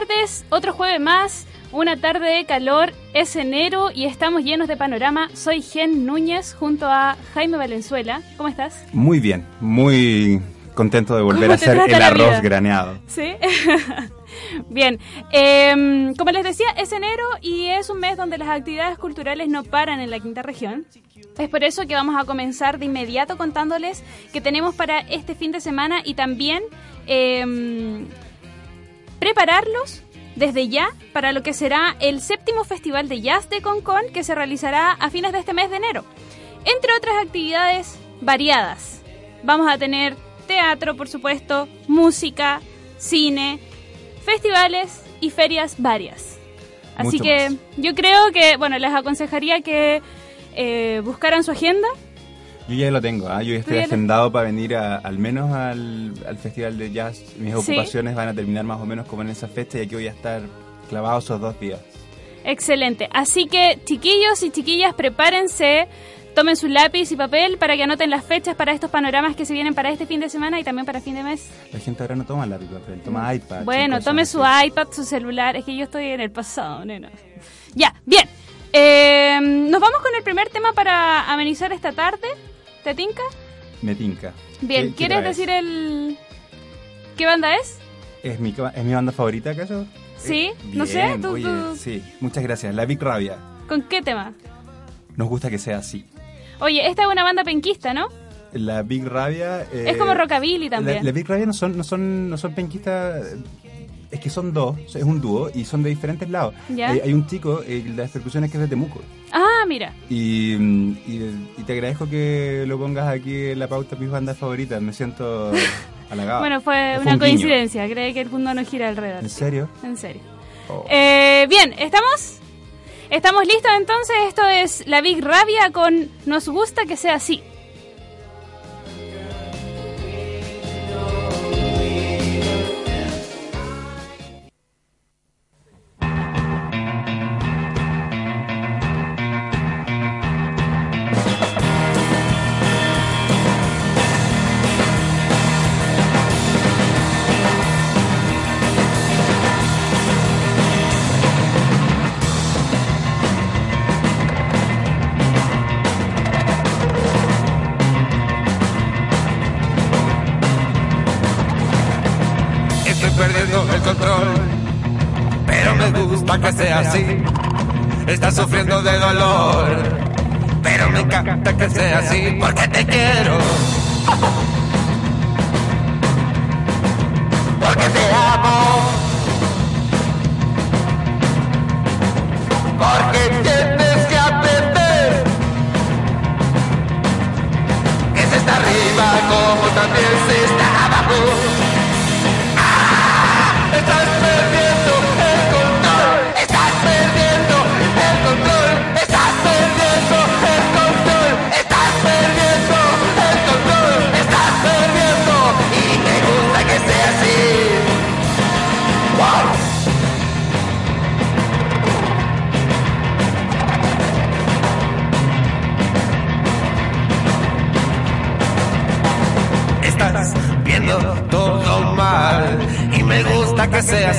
Tardes, otro jueves más, una tarde de calor, es enero y estamos llenos de panorama. Soy Gen Núñez junto a Jaime Valenzuela. ¿Cómo estás? Muy bien, muy contento de volver ¿Cómo a hacer el arroz graneado. Sí. Bien, em, como les decía, es enero y es un mes donde las actividades culturales no paran en la quinta región. Es por eso que vamos a comenzar de inmediato contándoles que tenemos para este fin de semana y también em, prepararlos desde ya para lo que será el séptimo Festival de Jazz de Concon que se realizará a fines de este mes de enero. Entre otras actividades variadas. Vamos a tener teatro, por supuesto, música, cine, festivales y ferias varias. Así Mucho que más. yo creo que, bueno, les aconsejaría que eh, buscaran su agenda. Yo ya lo tengo, ¿ah? yo ya estoy lo- agendado para venir a- al menos al, al Festival de Jazz. Mis Sí. ocupaciones van a terminar más o menos como en esa fecha y aquí voy a estar clavado esos dos días. Excelente. Así que, chiquillos y chiquillas, prepárense, tomen su lápiz y papel para que anoten las fechas para estos panoramas que se vienen para este fin de semana y también para fin de mes. La gente ahora no toma lápiz y papel, toma iPad. Mm. Bueno, y cosas tome así. su iPad, su celular. Es que yo estoy en el pasado, nena. Ya, bien. Eh, Nos vamos con el primer tema para amenizar esta tarde. ¿Te tinca? Me tinca. Bien, ¿Qué- qué ¿quieres decir el... ¿Qué banda es? ¿Es mi, ¿Es mi banda favorita acaso? Sí, Eh, no sé, tú- oye, tú- sí, muchas gracias. La Big Rabia. ¿Con qué tema? Nos gusta que sea así. Oye, esta es una banda penquista, ¿no? La Big Rabia... eh, es como rockabilly La, también. la Big Rabia no son, no son, no son penquistas, es que son dos, es un dúo y son de diferentes lados. Ya. Hay, hay un chico, eh, las percusiones que es de Temuco. Ah, mira. Y, y, y te agradezco que lo pongas aquí en la pauta mis bandas favoritas, me siento halagado. Bueno, fue Fue una un coincidencia. Cree que el mundo no gira alrededor. ¿En serio? En serio. Oh. Eh, bien, ¿estamos? ¿Estamos listos entonces? Esto es la Big Rabia con Nos gusta que sea así. Estás sufriendo de dolor, pero me encanta que sea así porque te quiero. Porque te amo. Porque tienes que aprender que se está arriba como también se está abajo. Estás perdiendo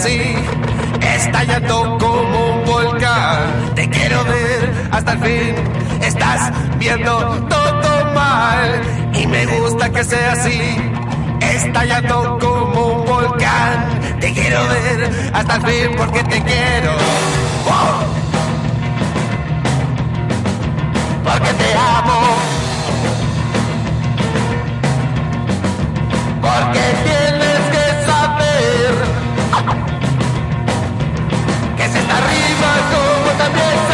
Estallando como un volcán. Te quiero ver hasta el fin. Estás viendo todo mal y me gusta que sea así. Estallando como un volcán. Te quiero ver hasta el fin porque te quiero. Wow. Porque te amo. Porque tienes como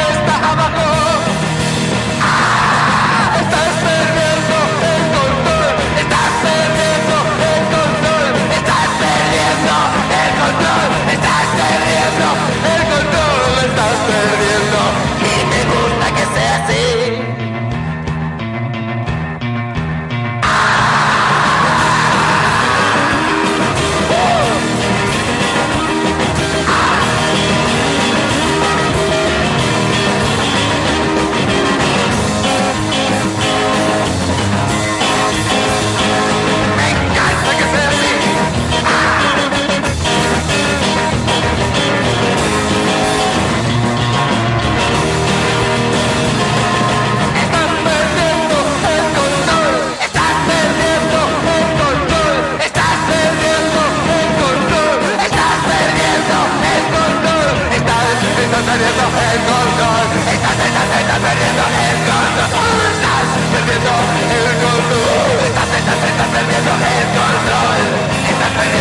perdiendo el control, estás, estás, estás perdiendo el control, estás perdiendo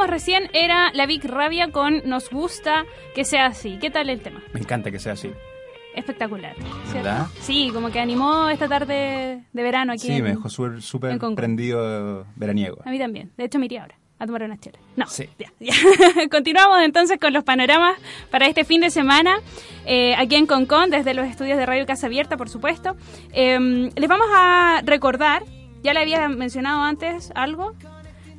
escuchábamos recién era la Big Rabia con Nos gusta que sea así. ¿Qué tal el tema? Me encanta que sea así. Espectacular. ¿Verdad? Sí, como que animó esta tarde de verano aquí. Sí, en- me dejó súper Concón. prendido veraniego. A mí también. De hecho, me iría ahora a tomar una chela. No, Sí. ya, ya. Continuamos entonces con los panoramas para este fin de semana, eh, aquí en Concón, desde los estudios de Radio Casa Abierta, por supuesto. Eh, les vamos a recordar, ya le había mencionado antes algo,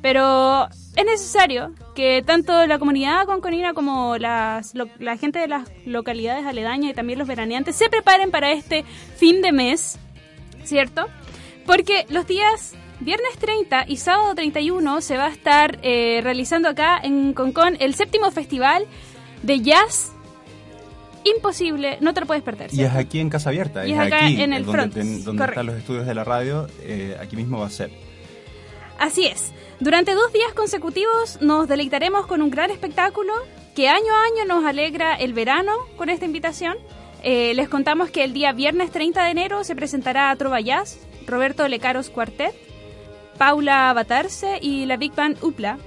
pero es necesario que tanto la comunidad conconina como las, lo- la gente de las localidades aledañas y también los veraneantes se preparen para este fin de mes, ¿cierto? Porque los días viernes 30 y sábado 31 se va a estar eh, realizando acá en Concón el séptimo festival de jazz imposible, no te lo puedes perder. Y ¿cierto? es aquí en Casa Abierta, Y es, acá aquí en el donde, front, ten- donde están los estudios de la radio, eh, aquí mismo va a ser. Así es. Durante dos días consecutivos nos deleitaremos con un gran espectáculo que año a año nos alegra el verano con esta invitación. Eh, les contamos que el día viernes 30 de enero se presentará Trova Jazz, Roberto Lecaros Cuartet, Paula Batarse y la Big Band Upla.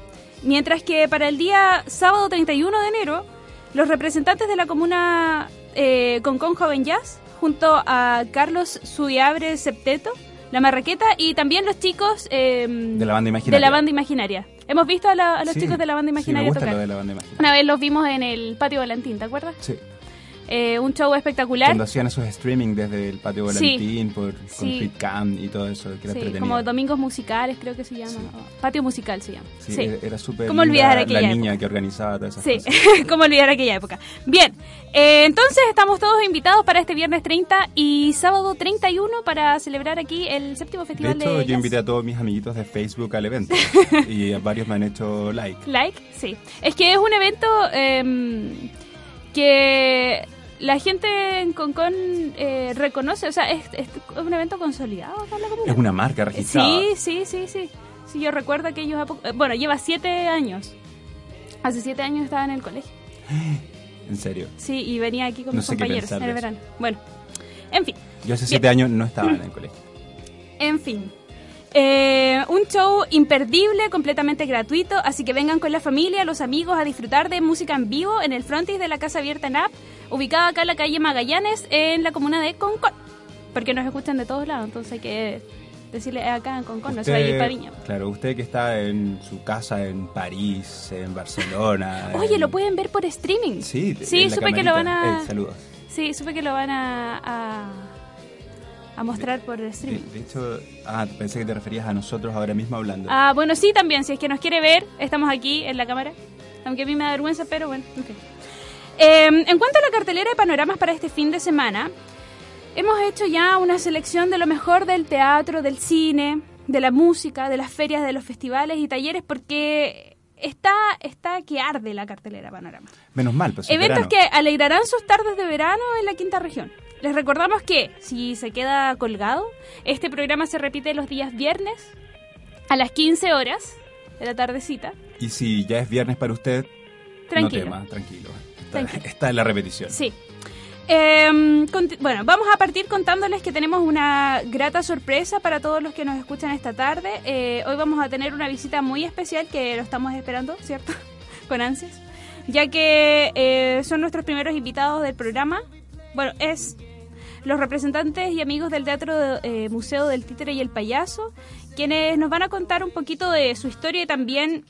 Mientras que para el día sábado 31 de enero, los representantes de la comuna eh, Concón Joven Jazz, junto a Carlos Sudiabre Septeto, La Marraqueta y también los chicos eh, De la banda imaginaria. de la banda imaginaria. Hemos visto a, la- a los Sí, chicos de la banda sí, me imaginaria gusta tocar. lo de la banda imaginaria. Una vez los vimos en el Patio Valentín, ¿te acuerdas? Sí. Eh, un show espectacular. Cuando hacían esos streaming desde el patio Sí. Volantín por, con Sí. Fitcam y todo eso, que era Sí, como domingos musicales creo que se llama. Patio musical se llama. Sí, Sí. era- súper ¿Cómo olvidar la aquella niña época? que organizaba todas esas Sí, cosas. cómo olvidar aquella época. Bien, eh, entonces estamos todos invitados para este viernes 30 y sábado 31 para celebrar aquí el séptimo De festival de, hecho, yo jazz. invité a todos mis amiguitos de Facebook al evento y varios me han hecho like. Like, sí. Es que es un evento eh, que la gente en Concón eh, reconoce, o sea, es, es un evento consolidado acá en la comuna. Es una marca registrada. Sí, sí, sí, sí. Sí, yo recuerdo aquellos... epo- eh, Bueno, lleva siete años. Hace siete años estaba en el colegio. En serio. Sí, y venía aquí con No mis compañeros en el verano. Bueno, en fin, Yo hace siete años no estaba en el colegio. en fin. Eh, un show imperdible, completamente gratuito, así que vengan con la familia, los amigos a disfrutar de música en vivo en el frontis de la Casa Abierta en App, ubicada acá en la calle Magallanes, en la comuna de Concón. Porque nos escuchan de todos lados, entonces hay que decirle "Eh, acá en Concón, no se va a ir para Viña. claro, usted que está en su casa en París, en Barcelona. Oye, en- lo pueden ver por streaming. Sí, sí supe que lo van a... Eh, saludos. Sí, supe que lo van a, a, a mostrar por streaming. de hecho, ah, pensé que te referías a nosotros ahora mismo hablando. Ah, bueno, sí, también, si es que nos quiere ver, estamos aquí en la cámara. Aunque a mí me da vergüenza, pero bueno, ok. Eh, en cuanto a la cartelera de panoramas para este fin de semana, hemos hecho ya una selección de lo mejor del teatro, del cine, de la música, de las ferias, de los festivales y talleres, porque está, está que arde la cartelera de panorama. Menos mal, pues es Eventos verano. que alegrarán sus tardes de verano en la quinta región. Les recordamos que si se queda colgado, este programa se repite los días viernes a las 15 horas de la tardecita. Y si ya es viernes para usted, Tranquilo. no tema, tranquilo. Está, Tranquilo. está en la repetición. Sí. Conti- bueno, vamos a partir contándoles que tenemos una grata sorpresa para todos los que nos escuchan esta tarde. Eh, hoy vamos a tener una visita muy especial que lo estamos esperando, ¿cierto? Con ansias. Ya que eh, son nuestros primeros invitados del programa. Bueno, es los representantes y amigos del Teatro eh, Museo del Títere y el Payaso, quienes nos van a contar un poquito de su historia y también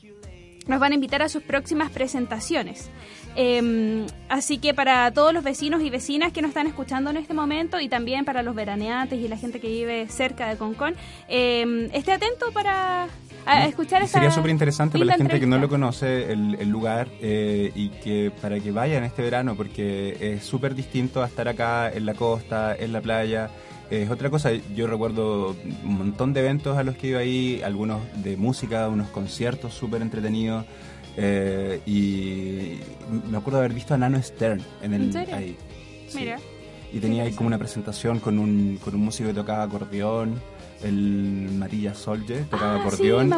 nos van a invitar a sus próximas presentaciones. Eh, así que para todos los vecinos y vecinas que nos están escuchando en este momento y también para los veraneantes y la gente que vive cerca de Concón, eh, esté atento para a escuchar Y esta Sería súper interesante para la gente que no lo entrevista. conoce el, el lugar eh, y que para que vayan este verano porque es súper distinto a estar acá en la costa, en la playa. Es otra cosa, yo recuerdo un montón de eventos a los que iba ahí, algunos de música, unos conciertos súper entretenidos. eh, y me acuerdo haber visto a Nano Stern en el ¿En serio? ahí. Sí. Mira. Y tenía ahí como una presentación con un, con un músico que tocaba acordeón, el Marilla Solje, tocaba Ah, sí, acordeón. me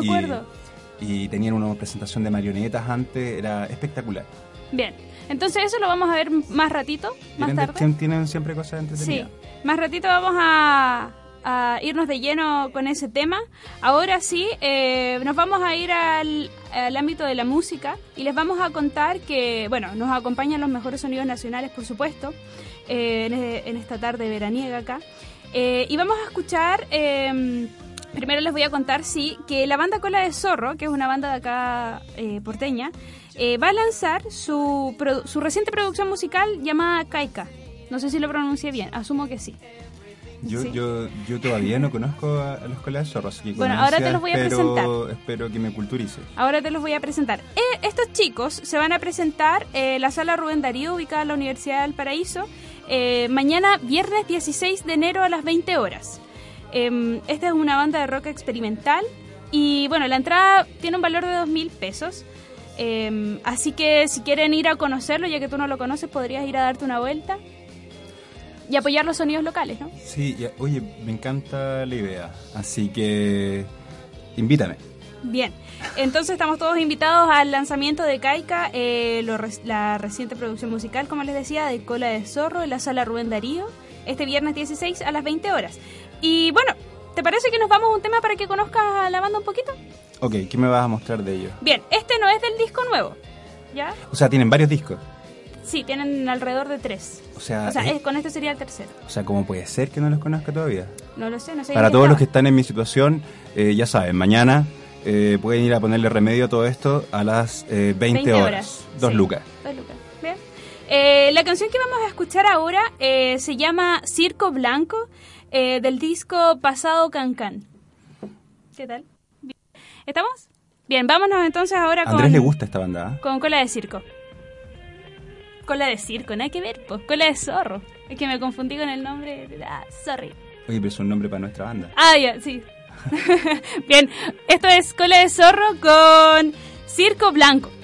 y- y tenían una presentación de marionetas antes, era espectacular. Bien, entonces eso lo vamos a ver más ratito, más Tienen, tarde. tien- tienen siempre cosas Sí, entretenidas. más ratito vamos a, a irnos de lleno con ese tema. Ahora sí, eh, nos vamos a ir al, al ámbito de la música y les vamos a contar que, bueno, nos acompañan los mejores sonidos nacionales, por supuesto, eh, en, en esta tarde veraniega acá. Eh, y vamos a escuchar... eh, Primero les voy a contar, sí, que la banda Cola de Zorro, que es una banda de acá eh, porteña, eh, va a lanzar su, su reciente producción musical llamada Kaika. No sé si lo pronuncié bien, asumo que sí. Yo, Sí. yo, yo todavía no conozco a, a los colegas zorros, así que Bueno, ahora te los voy a espero- presentar. Espero que me culturices. Ahora te los voy a presentar. Eh, estos chicos se van a presentar eh, en la sala Rubén Darío, ubicada en la Universidad del Paraíso, eh, mañana viernes 16 de enero a las 20 horas. Em, esta es una banda de rock experimental y bueno, la entrada tiene un valor de 2 mil pesos. Em, así que si quieren ir a conocerlo, ya que tú no lo conoces, podrías ir a darte una vuelta y apoyar los sonidos locales, ¿no? Sí, ya- oye, me encanta la idea, así que invítame. Bien, entonces estamos todos invitados al lanzamiento de Kaika, eh, lo la reciente producción musical, como les decía, de Cola de Zorro en la sala Rubén Darío, este viernes 16 a las 20 horas. Y bueno, ¿te parece que nos vamos a un tema para que conozcas a la banda un poquito? Ok, ¿qué me vas a mostrar de ellos? Bien, este no es del disco nuevo, ¿ya? O sea, tienen varios discos. Sí, tienen alrededor de tres. O sea, O sea, es- es- con este sería el tercero. o sea, ¿cómo puede ser que no los conozca todavía? No lo sé, no sé. Para todos los que están en mi situación, eh, ya saben, mañana eh, pueden ir a ponerle remedio a todo esto a las eh, 20, horas. Dos sí. lucas. Dos lucas. Bien. Eh, la canción que vamos a escuchar ahora eh, se llama Circo Blanco eh, del disco Pasado Cancán. ¿Qué tal? Bien. ¿Estamos? Bien, vámonos entonces ahora A con, Andrés le gusta esta banda. ¿ah? con Cola de Circo. Cola de Circo, nada que ver, pues. Cola de Zorro. Es que me confundí con el nombre. Ah, sorry. Oye, pero es un nombre para nuestra banda. Ah, ya, sí. Bien, esto es Cola de Zorro con Circo Blanco.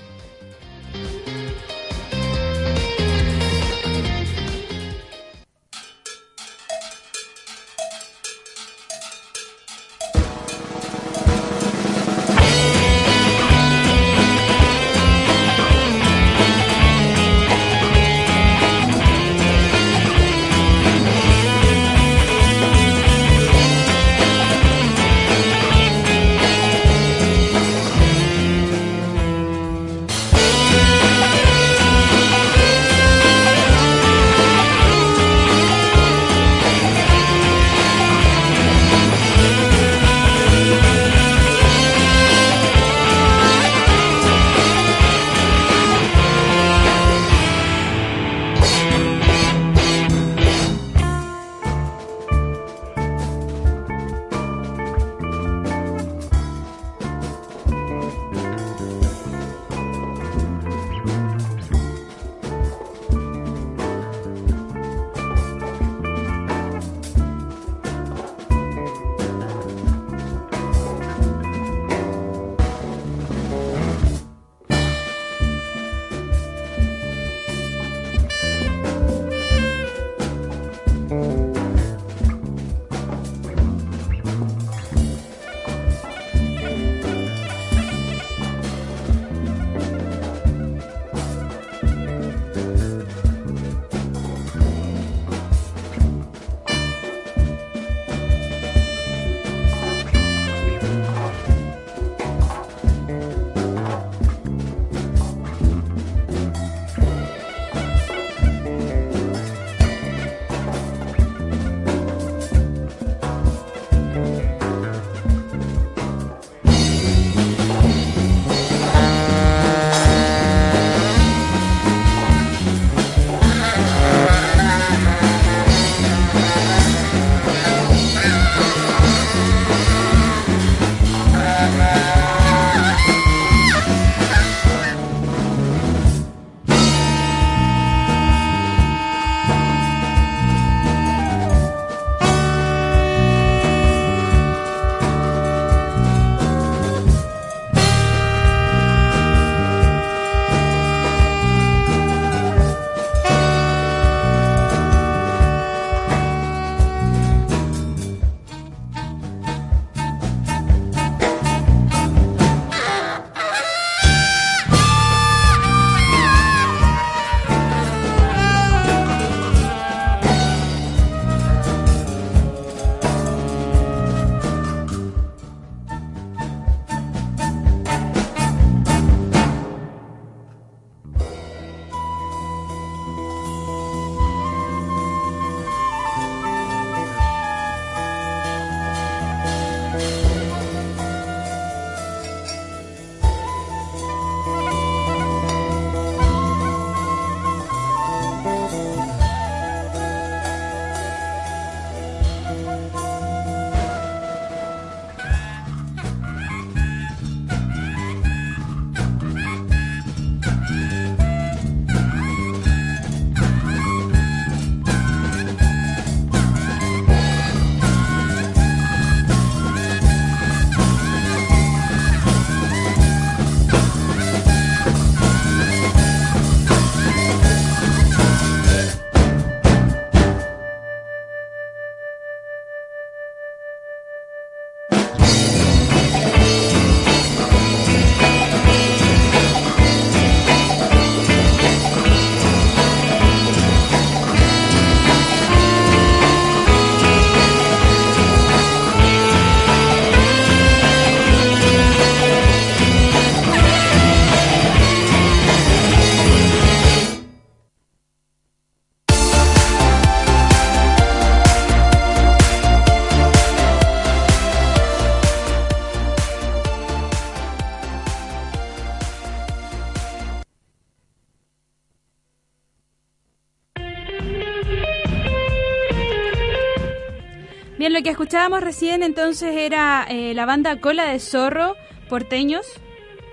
Que escuchábamos recién entonces era eh, la banda Cola de Zorro, porteños,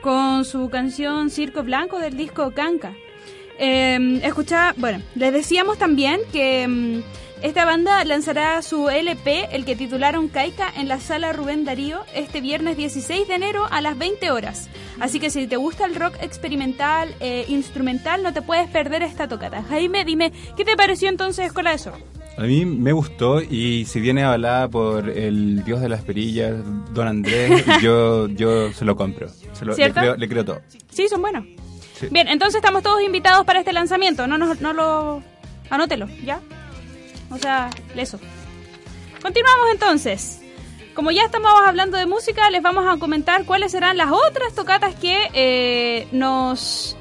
con su canción Circo Blanco del disco Canca. Eh, escuchaba, bueno, les decíamos también que mm, esta banda lanzará su LP, el que titularon Caica, en la sala Rubén Darío este viernes 16 de enero a las 20 horas. Así que si te gusta el rock experimental, eh, instrumental, no te puedes perder esta tocata. Jaime, dime, ¿qué te pareció entonces Escuela de Zorro? A mí me gustó y si viene avalada por el dios de las perillas, Don Andrés, yo, yo se lo compro. Se lo- le, creo, le creo todo. Sí, son buenos. Sí. Bien, entonces estamos todos invitados para este lanzamiento. No, no, no lo... Anótelo, ¿ya? O sea, eso. Continuamos entonces. Como ya estamos hablando de música, les vamos a comentar cuáles serán las otras tocatas que eh, nos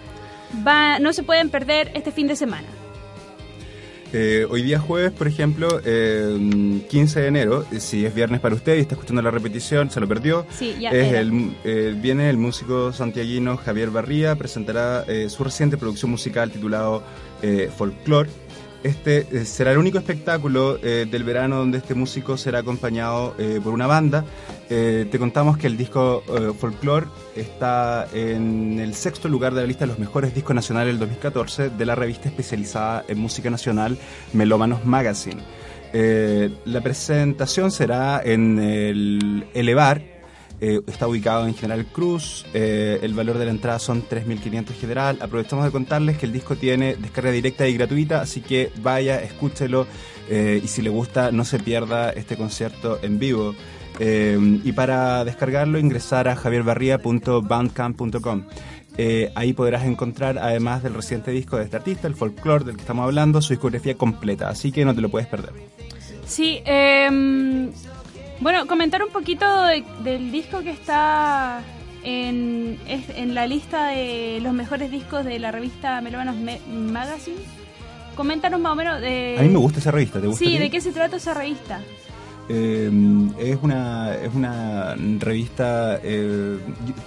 va, no se pueden perder este fin de semana. Eh, hoy día jueves, por ejemplo, eh, 15 de enero, eh, si es viernes para usted y está escuchando la repetición, se lo perdió. Sí, ya es era. el, eh, viene el músico santiaguino Javier Barría, presentará su reciente producción musical titulado Folklore. Este eh, será el único espectáculo eh, del verano donde este músico será acompañado eh, por una banda. Te contamos que el disco Folklore está en el sexto lugar de la lista de los mejores discos nacionales del 2014 de la revista especializada en música nacional Melómanos Magazine. La presentación será en el Elevar, eh, está ubicado en General Cruz, eh, el valor de la entrada son 3.500 general. Aprovechamos de contarles que el disco tiene descarga directa y gratuita, así que vaya, escúchelo eh, y si le gusta no se pierda este concierto en vivo. Eh, y para descargarlo ingresar a javierbarría.bandcamp.com. Eh, ahí podrás encontrar, además del reciente disco de este artista, el folklore del que estamos hablando, su discografía completa, así que no te lo puedes perder. Sí, em, bueno, comentar un poquito de- del disco que está en, es- en la lista de los mejores discos de la revista Melómanos Me- Magazine. Coméntanos más o menos de... A mí me gusta esa revista, ¿te gusta? Sí? ¿de qué se trata esa revista? Eh, es una es una revista. Eh,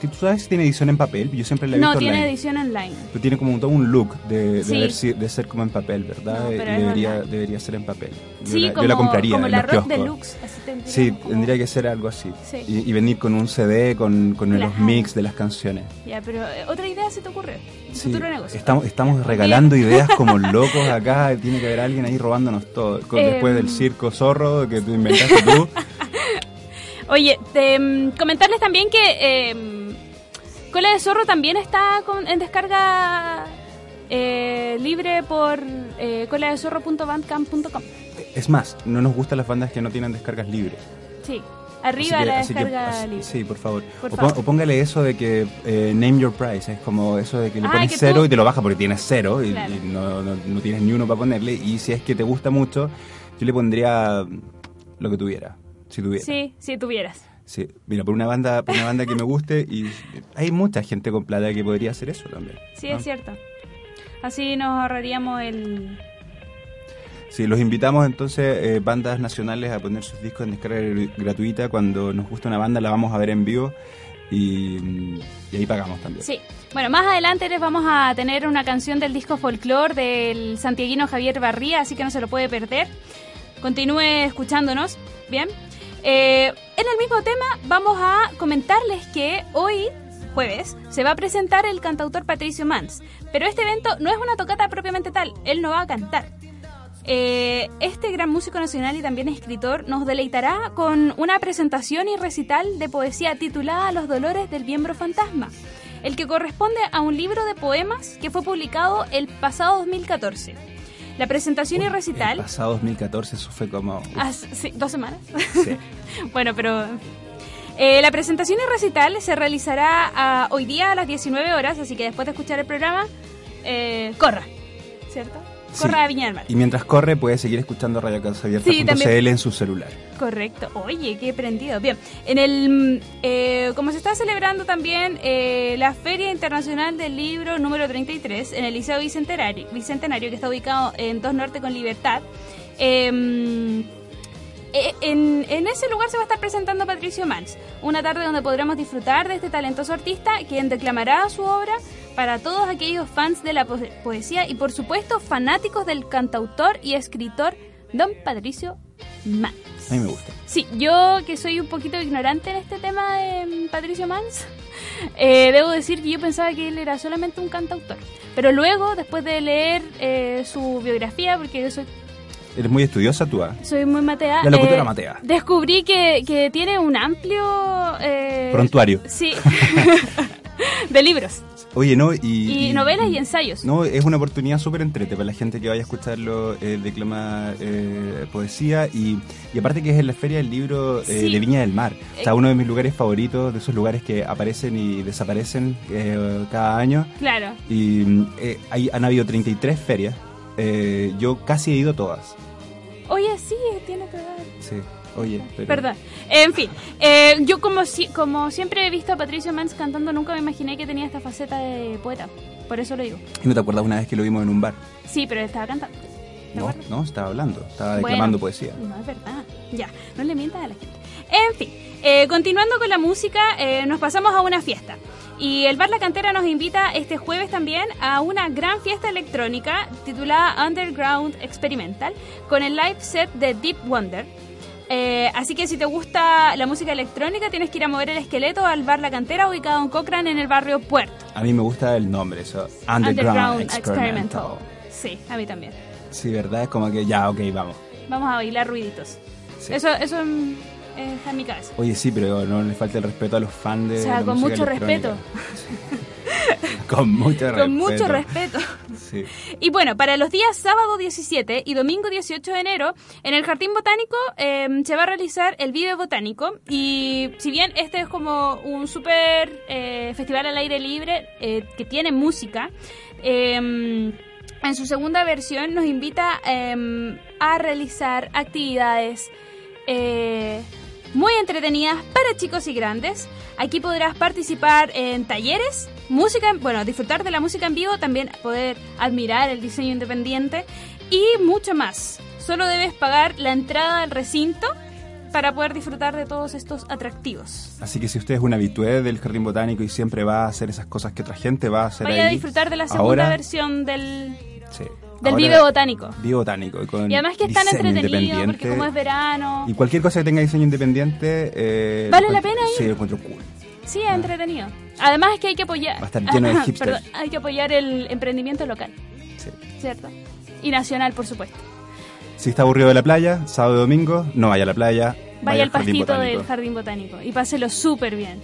¿Tú sabes si tiene edición en papel? Yo siempre la he No, visto tiene online. edición online. Pero tiene como todo un look de, de, Sí. haber si- de ser como en papel, ¿verdad? No, debería, debería ser en papel. Yo, Sí, la, yo como, la compraría como en la Rock. Deluxe. Así tendría Sí, como- tendría que ser algo así. Sí. Y, y venir con un CD con, con los mix de las canciones. Ya, pero eh, otra idea se te ocurre. Un Sí, futuro negocio. estamos, estamos regalando ideas como locos acá. Tiene que haber alguien ahí robándonos todo. Em. Después del circo zorro que tú inventaste tú. Oye, te, mm, comentarles también que eh, Cola de Zorro también está con- en descarga eh, libre por eh, coladezorro.bandcamp.com. Es más, no nos gustan las bandas que no tienen descargas libres. Sí, arriba que- la que- descarga libre. Sí, por favor. Por o, favor. pon- o póngale eso de que eh, name your price, es como eso de que le Ah, pones que cero tú- y te lo baja porque tienes cero y, Claro. y no, no- no tienes ni uno para ponerle. Y si es que te gusta mucho, yo le pondría lo que tuviera, si tuviera. Sí, si tuvieras. Sí, Mira, por una banda, por una banda que me guste y hay mucha gente con plata que podría hacer eso también. Sí, ¿no? es cierto. Así nos ahorraríamos el... Sí, los invitamos entonces, eh, bandas nacionales, a poner sus discos en descarga gr- gratuita. Cuando nos gusta una banda, la vamos a ver en vivo y, y ahí pagamos también. Sí. Bueno, más adelante les vamos a tener una canción del disco Folklore del santiaguino Javier Barría, así que no se lo puede perder. Continúe escuchándonos, ¿bien? Eh, en el mismo tema vamos a comentarles que hoy, jueves, se va a presentar el cantautor Patricio Mans. Pero este evento no es una tocata propiamente tal, él no va a cantar. Eh, este gran músico nacional y también escritor nos deleitará con una presentación y recital de poesía titulada Los Dolores del Miembro Fantasma, el que corresponde a un libro de poemas que fue publicado el pasado 2014. La presentación y El recital... pasado 2014 eso fue como... Ah, sí, dos semanas. sí. bueno, pero... eh, la presentación y recital se realizará ah, hoy día a las 19 horas, así que después de escuchar el programa, eh, corra, ¿cierto? Corra Sí. a Viña del Mar. Y mientras corre puede seguir escuchando radiocasaabierta.cl Sí, también. en su celular. Correcto. Oye, qué prendido. Bien, en el, mm, eh, como se está celebrando también eh, la Feria Internacional del Libro número 33 en el Liceo Bicentenario, Bicentenario que está ubicado en 2 Norte con Libertad. eh, eh, en, en ese lugar se va a estar presentando Patricio Mans, una tarde donde podremos disfrutar de este talentoso artista, quien declamará su obra para todos aquellos fans de la po- poesía y por supuesto fanáticos del cantautor y escritor Don Patricio Mans. A mí me gusta. Sí, yo que soy un poquito ignorante en este tema de Patricio Mans, eh, debo decir que yo pensaba que él era solamente un cantautor. Pero luego, después de leer eh, su biografía, porque yo soy, Eres muy estudiosa tú, ¿ah? soy muy matea, La locutora eh, matea. descubrí que, que tiene un amplio... eh, Prontuario. Sí, de libros. Oye, ¿no? Y, Y novelas y ensayos. No, es una oportunidad súper entrete para la gente que vaya a escucharlo eh, declamar eh, poesía y, y aparte que es en la Feria del Libro eh, Sí. de Viña del Mar. O sea, Eh. uno de mis lugares favoritos, de esos lugares que aparecen y desaparecen eh, cada año. Claro. Y hay, han habido 33 ferias. Yo casi he ido a todas. Oye, sí, tiene que ver. Sí, oye, pero... Perdón. En fin, eh, yo como, si, como siempre he visto a Patricio Mans cantando, nunca me imaginé que tenía esta faceta de poeta. Por eso lo digo. ¿Y no te acuerdas una vez que lo vimos en un bar? Sí, pero estaba cantando. ¿Te No, acuerdas? no, estaba hablando, estaba Bueno, declamando poesía. No es verdad. Ya, no le mientas a la gente. En fin, eh, continuando con la música, eh, nos pasamos a una fiesta. Y el Bar La Cantera nos invita este jueves también a una gran fiesta electrónica titulada Underground Experimental con el live set de Deep Wonder. Eh, así que si te gusta la música electrónica, tienes que ir a mover el esqueleto al Bar La Cantera ubicado en Cochrane en el barrio Puerto. A mí me gusta el nombre, eso. Underground, Experimental. Sí, a mí también. Sí, ¿verdad? Es como que ya, ok, vamos. Vamos a bailar ruiditos. Sí. Eso, eso está en mi cabeza. Oye, sí, pero no le falta el respeto a los fans de. O sea, la con mucho electrónica. con mucho respeto. Con mucho respeto. Sí. Y bueno, para los días sábado 17 y domingo 18 de enero, en el Jardín Botánico eh, se va a realizar el Vive Botánico. Y si bien este es como un súper eh, festival al aire libre eh, que tiene música, eh, en su segunda versión nos invita eh, a realizar actividades eh, muy entretenidas para chicos y grandes. Aquí podrás participar en talleres, música, en- bueno, disfrutar de la música en vivo, también poder admirar el diseño independiente y mucho más. Solo debes pagar la entrada al recinto para poder disfrutar de todos estos atractivos. Así que si usted es un habitué del jardín botánico y siempre va a hacer esas cosas que otra gente va a hacer Vaya a disfrutar de la segunda ahora, versión del, sí, del ahora, Vive Botánico. Vive botánico. Con Y además que es tan entretenido porque como es verano, Y cualquier cosa que tenga diseño independiente. eh, ¿Vale la pena ir? Sí, lo encuentro cool. sí, es entretenido. Además es que hay que apoyar. Va a estar lleno de hipsters. Perdón, hay que apoyar el emprendimiento local, Sí. ¿cierto? Y nacional, por supuesto. Si está aburrido de la playa, sábado y domingo, no vaya a la playa. Vaya al pastito botánico. del jardín botánico y páselo súper bien.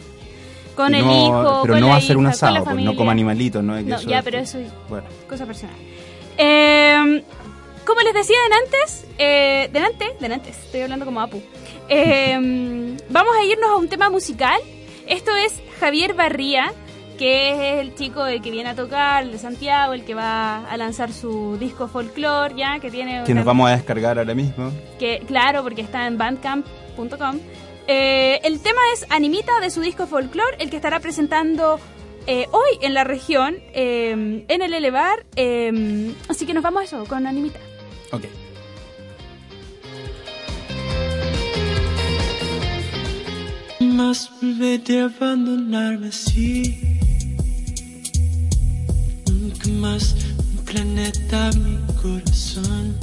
Con el hijo, Pero con no la ser un asado, pues, no como animalitos, ¿no? Es que No, eso ya, pero eso es Bueno, cosa personal. Eh, como les decía delante, eh, delante, delante, estoy hablando como Apu. Eh, vamos a irnos a un tema musical. Esto es Javier Barría, que es el chico el que viene a tocar, el de Santiago, el que va a lanzar su disco folklore, ya, que tiene... que nos vamos a descargar ahora mismo. que claro, porque está en bandcamp.com. Eh, el tema es Animita de su disco Folklore, el que estará presentando eh, hoy en la región, eh, en el Elevar. eh, así que nos vamos a eso, con Animita. Ok. Más volveré a abandonarme así. Nunca más un planeta mi corazón.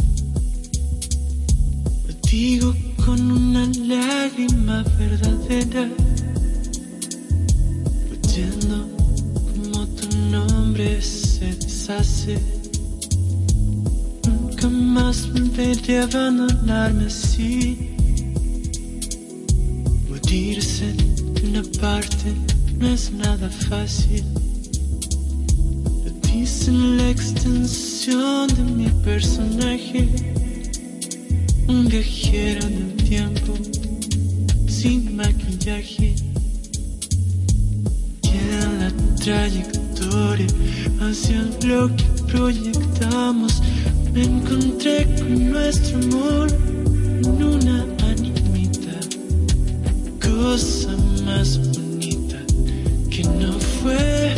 Lo digo con una lágrima verdadera. Tu nombre se deshace. Nunca más a abandonarme así. Morirse de una parte no es nada fácil. Lo dice en la extensión de mi personaje. Un viajero del tiempo sin maquillaje. En la trayectoria hacia lo que proyectamos, me encontré con nuestro amor en una animita cosa más bonita que no fue.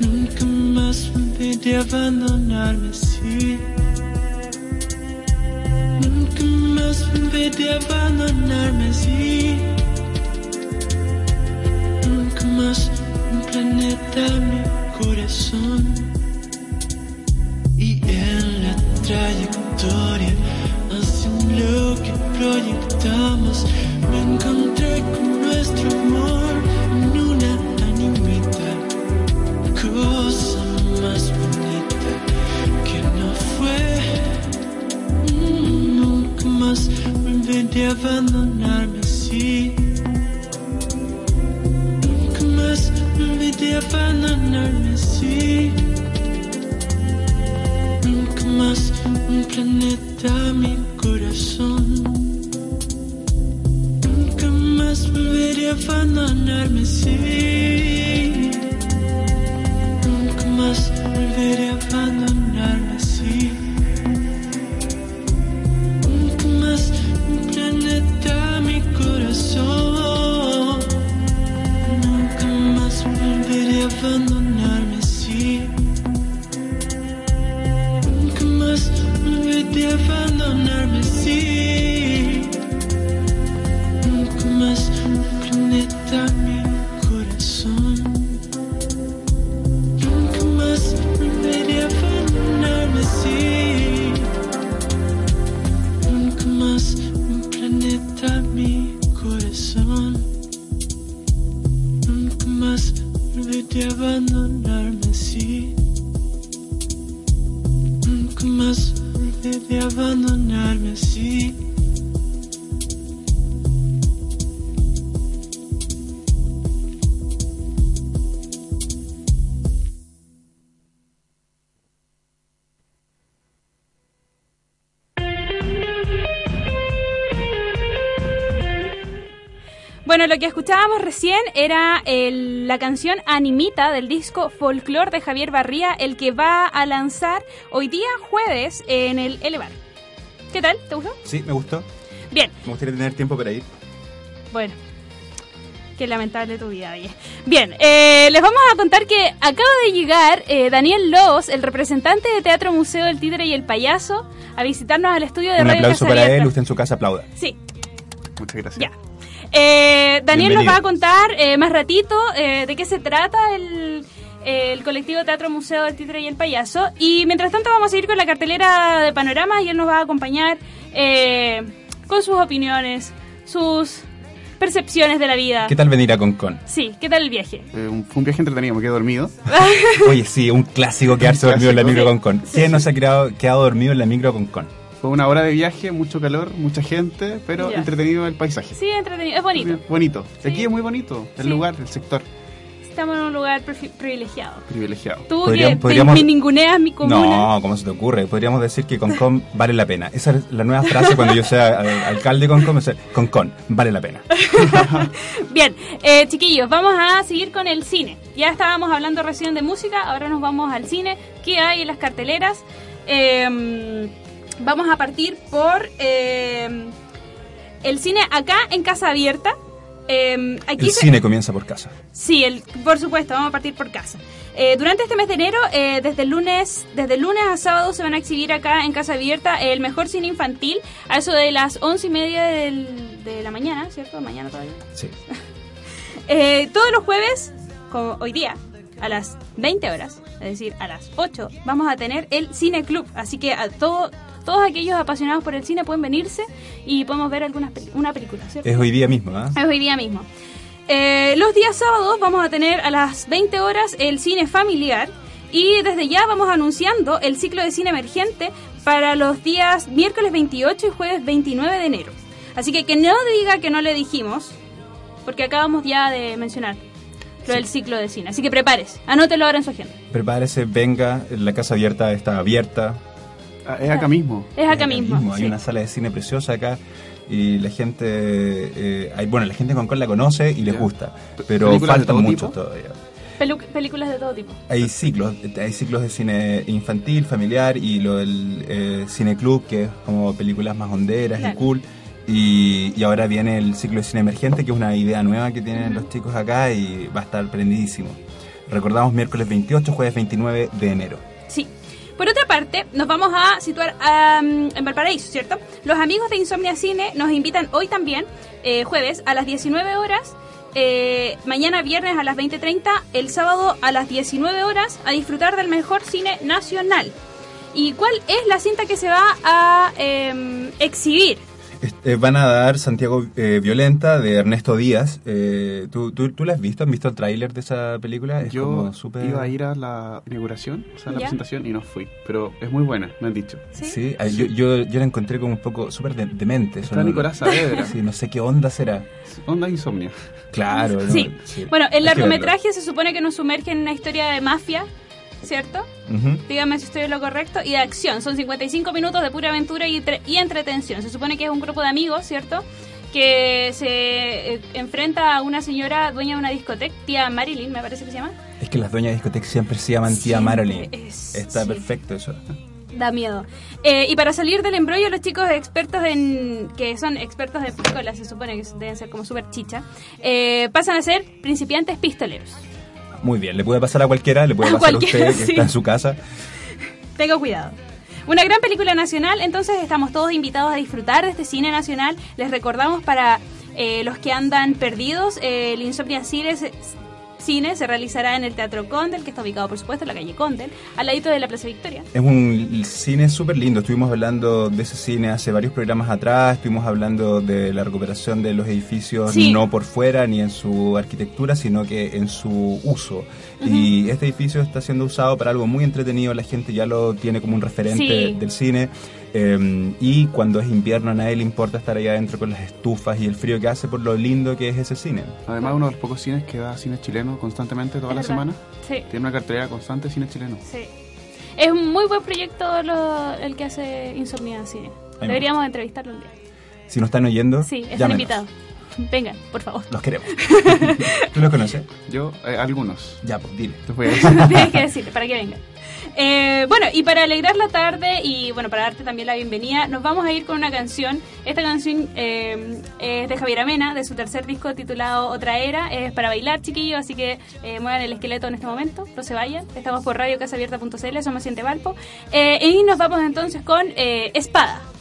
Nunca más volveré a abandonarme así. Nunca más volveré a abandonarme así. Nunca más en mi corazón. Y en la trayectoria hacen lo que proyectamos. Me encontré con nuestro amor en una animita. Cosa más bonita que no fue. Mm, Nunca más volveré a abandonarme abandonarme así. Escuchábamos recién era el- la canción Animita del disco Folklore de Javier Barría, el que va a lanzar hoy día jueves en el Elevar. ¿Qué tal? ¿Te gustó? Sí, me gustó. Bien, Me gustaría tener tiempo para ir. bueno. Qué lamentable tu vida, oye. Bien, eh, les vamos a contar que acaba de llegar eh, Daniel Loos, el representante de Teatro Museo del Títere y el Payaso, a visitarnos al estudio de Un Radio aplauso Casa para Abierta. él, usted en su casa aplauda. Sí, Muchas gracias. Ya. Eh, Daniel nos va a contar eh, más ratito eh, de qué se trata el, el colectivo Teatro Museo del Títere y el Payaso. Y mientras tanto vamos a seguir con la cartelera de panoramas y él nos va a acompañar eh, con sus opiniones, sus percepciones de la vida. ¿Qué tal venir a Concon? Sí, ¿qué tal el viaje? Eh, un- fue un viaje entretenido, me quedé dormido. Oye, sí, un clásico quedarse Un dormido en la micro Concon. ¿Quién no se ha quedado, quedado dormido en la micro Concon? Fue una hora de viaje, mucho calor, mucha gente, pero Ya. entretenido el paisaje. Sí, entretenido, es bonito. Bonito. Sí. Aquí es muy bonito. El Sí. lugar, el sector Estamos en un lugar privi- privilegiado. privilegiado. Tú Podríamos- que podríamos- me ninguneas mi comuna. No, ¿cómo se te ocurre? Podríamos decir que Concon vale la pena. Esa es la nueva frase cuando yo sea al- alcalde de Concon. es Concon, vale la pena. Bien, eh, chiquillos, vamos a seguir con el cine. Ya estábamos hablando recién de música, ahora nos vamos al cine. ¿Qué hay en las carteleras? Eh, vamos a partir por eh, el cine acá en Casa Abierta. Eh, aquí El se- cine comienza por casa. Sí, el, por supuesto, vamos a partir por casa. Eh, durante este mes de enero, eh, desde el lunes, desde el lunes a sábado se van a exhibir acá en Casa Abierta el mejor cine infantil a eso de las once y media del- de la mañana, ¿cierto? Mañana todavía. Sí. Todos los jueves, como hoy día, a las 20 horas, es decir, a las 8, vamos a tener el Cine Club. Así que a todo, todos aquellos apasionados por el cine pueden venirse y podemos ver algunas una película, ¿cierto? Es hoy día mismo, ¿ah? Es hoy día mismo. Eh, los días sábados vamos a tener a las 20 horas el cine familiar y desde ya vamos anunciando el ciclo de cine emergente para los días miércoles 28 y jueves 29 de enero. Así que que no diga que no le dijimos, porque acabamos ya de mencionar lo del ciclo de cine. Así que prepárese, anótelo ahora en su agenda. Prepárese, venga, la casa abierta está abierta. Ah, es acá mismo. Es acá mismo. Hay sí. una sala de cine preciosa acá y la gente, eh, hay- bueno, la gente de Concon la conoce y les gusta, pero ¿Películas de faltan muchos tipo? todavía. Pelu- películas de todo tipo. Hay ciclos, hay ciclos de cine infantil, familiar y lo del eh, cine club, que es como películas más honderas Claro. y cool. Y, y ahora viene el ciclo de cine emergente, que es una idea nueva que tienen los chicos acá y va a estar prendidísimo. Recordamos miércoles 28, jueves 29 de enero. Sí. Por otra parte, nos vamos a situar am, en Valparaíso, ¿cierto? Los amigos de Insomnia Cine nos invitan hoy también, eh, jueves, a las 19 horas, eh, mañana viernes a las 20.30, el sábado a las 19 horas, a disfrutar del mejor cine nacional. ¿Y cuál es la cinta que se va a em, exhibir? Este, van a dar Santiago eh, Violenta de Ernesto Díaz. Eh, ¿tú, tú, tú la has visto? ¿Han visto el tráiler de esa película? Es Yo como súper- iba a ir a la inauguración, o sea, a la ¿Ya? presentación, y no fui. Pero es muy buena, me han dicho. ¿Sí? Sí, ah, yo, yo, yo la encontré como un poco súper de- demente. Está Nicolás Saavedra. Sí, no sé qué onda será. Onda insomnio. Claro. ¿no? Sí. Bueno, el largometraje se supone que nos sumerge en una historia de mafia, ¿cierto? Ujú. Dígame si estoy en lo correcto. Y de acción. Son 55 minutos de pura aventura y, y entretención. Se supone que es un grupo de amigos, ¿cierto? Que se eh, enfrenta a una señora dueña de una discoteca, tía Marilyn, me parece que se llama. Es que las dueñas de discotecas siempre se llaman tía Siempre Marilyn. es- Está sí. perfecto eso. Da miedo. Eh, y para salir del embrollo, los chicos expertos en. que son expertos de pistola, se supone que deben ser como súper chicha, eh, pasan a ser principiantes pistoleros. Muy bien, le puede pasar a cualquiera, le puede pasar a usted que está en su casa. Tenga cuidado. Una gran película nacional, entonces estamos todos invitados a disfrutar de este cine nacional. Les recordamos para eh, los que andan perdidos, eh, el Insomnia cine se realizará en el Teatro Condel, que está ubicado por supuesto en la calle Condel, al ladito de la Plaza Victoria. Es un cine súper lindo. Estuvimos hablando de ese cine hace varios programas atrás. Estuvimos hablando de la recuperación de los edificios Sí. no por fuera ni en su arquitectura, sino que en su uso. Y este edificio está siendo usado para algo muy entretenido. La gente ya lo tiene como un referente Sí. del cine. Eh, y cuando es invierno a nadie le importa estar ahí adentro con las estufas y el frío que hace por lo lindo que es ese cine. Además, uno de los pocos cines que da cine chileno constantemente toda Es la verdad. semana. Sí, Tiene una cartelera constante de cine chileno. sí. Es un muy buen proyecto lo- el que hace Insomnia Cine. me Deberíamos entrevistarlo un día. Si nos están oyendo, Sí, están llámenos. invitados. Vengan, por favor. Los queremos. ¿Tú los conoces? Yo, eh, algunos. Ya, pues dile. Te voy a decir. Tienes que decirle para que venga. Eh, bueno, y para alegrar la tarde y bueno, para darte también la bienvenida, nos vamos a ir con una canción. Esta canción eh, es de Javier Amena, de su tercer disco titulado Otra Era. Es para bailar, chiquillos, así que eh, muevan el esqueleto en este momento, no se vayan. Estamos por Radio Abierta.cl, somos Siente Valpo. Y nos vamos entonces con Espada.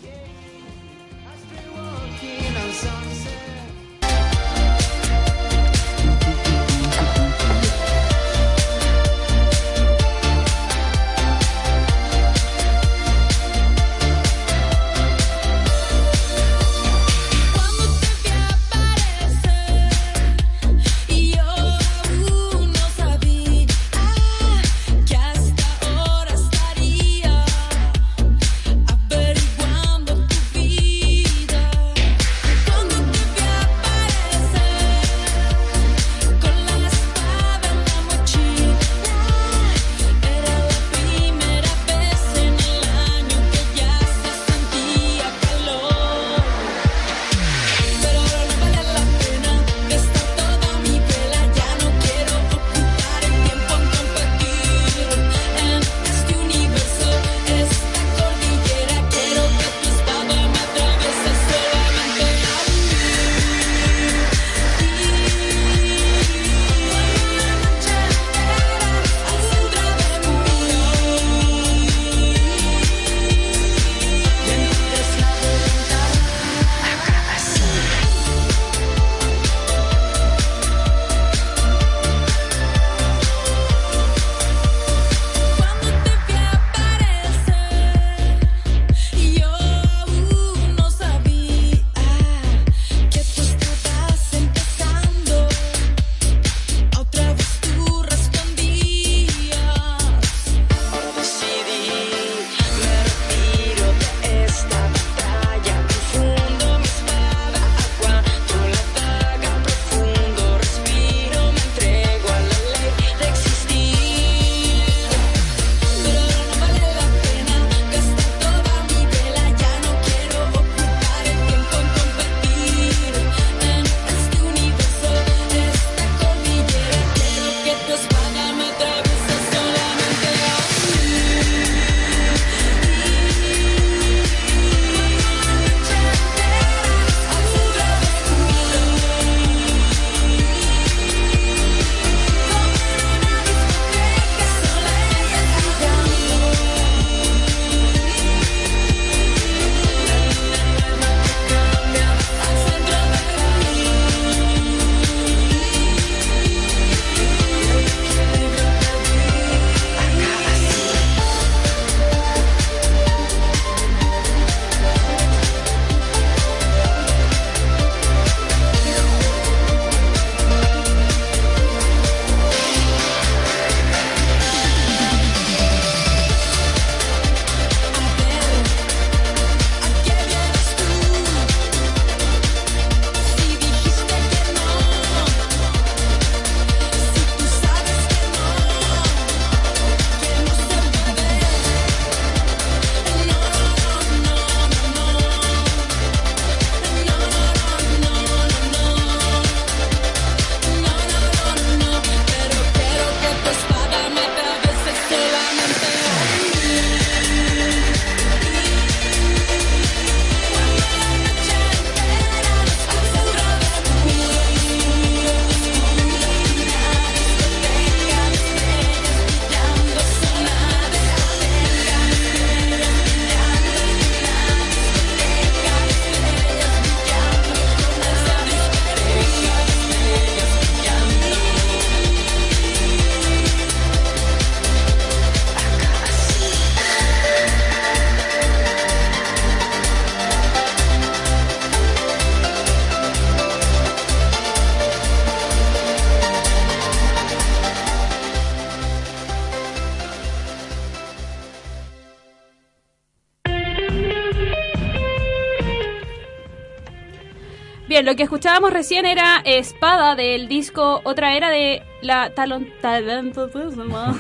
Bien, lo que escuchábamos recién era Espada del disco Otra Era de la talon talentosísima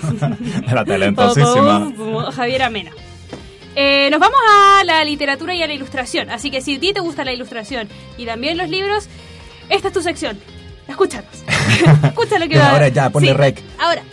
La talentosísima. Javier Amena. Eh, nos vamos a la literatura y a la ilustración. Así que si a ti te gusta la ilustración y también los libros, esta es tu sección. Escúchanos. Escucha lo que va ahora ya, ponle Sí, rec. Ahora.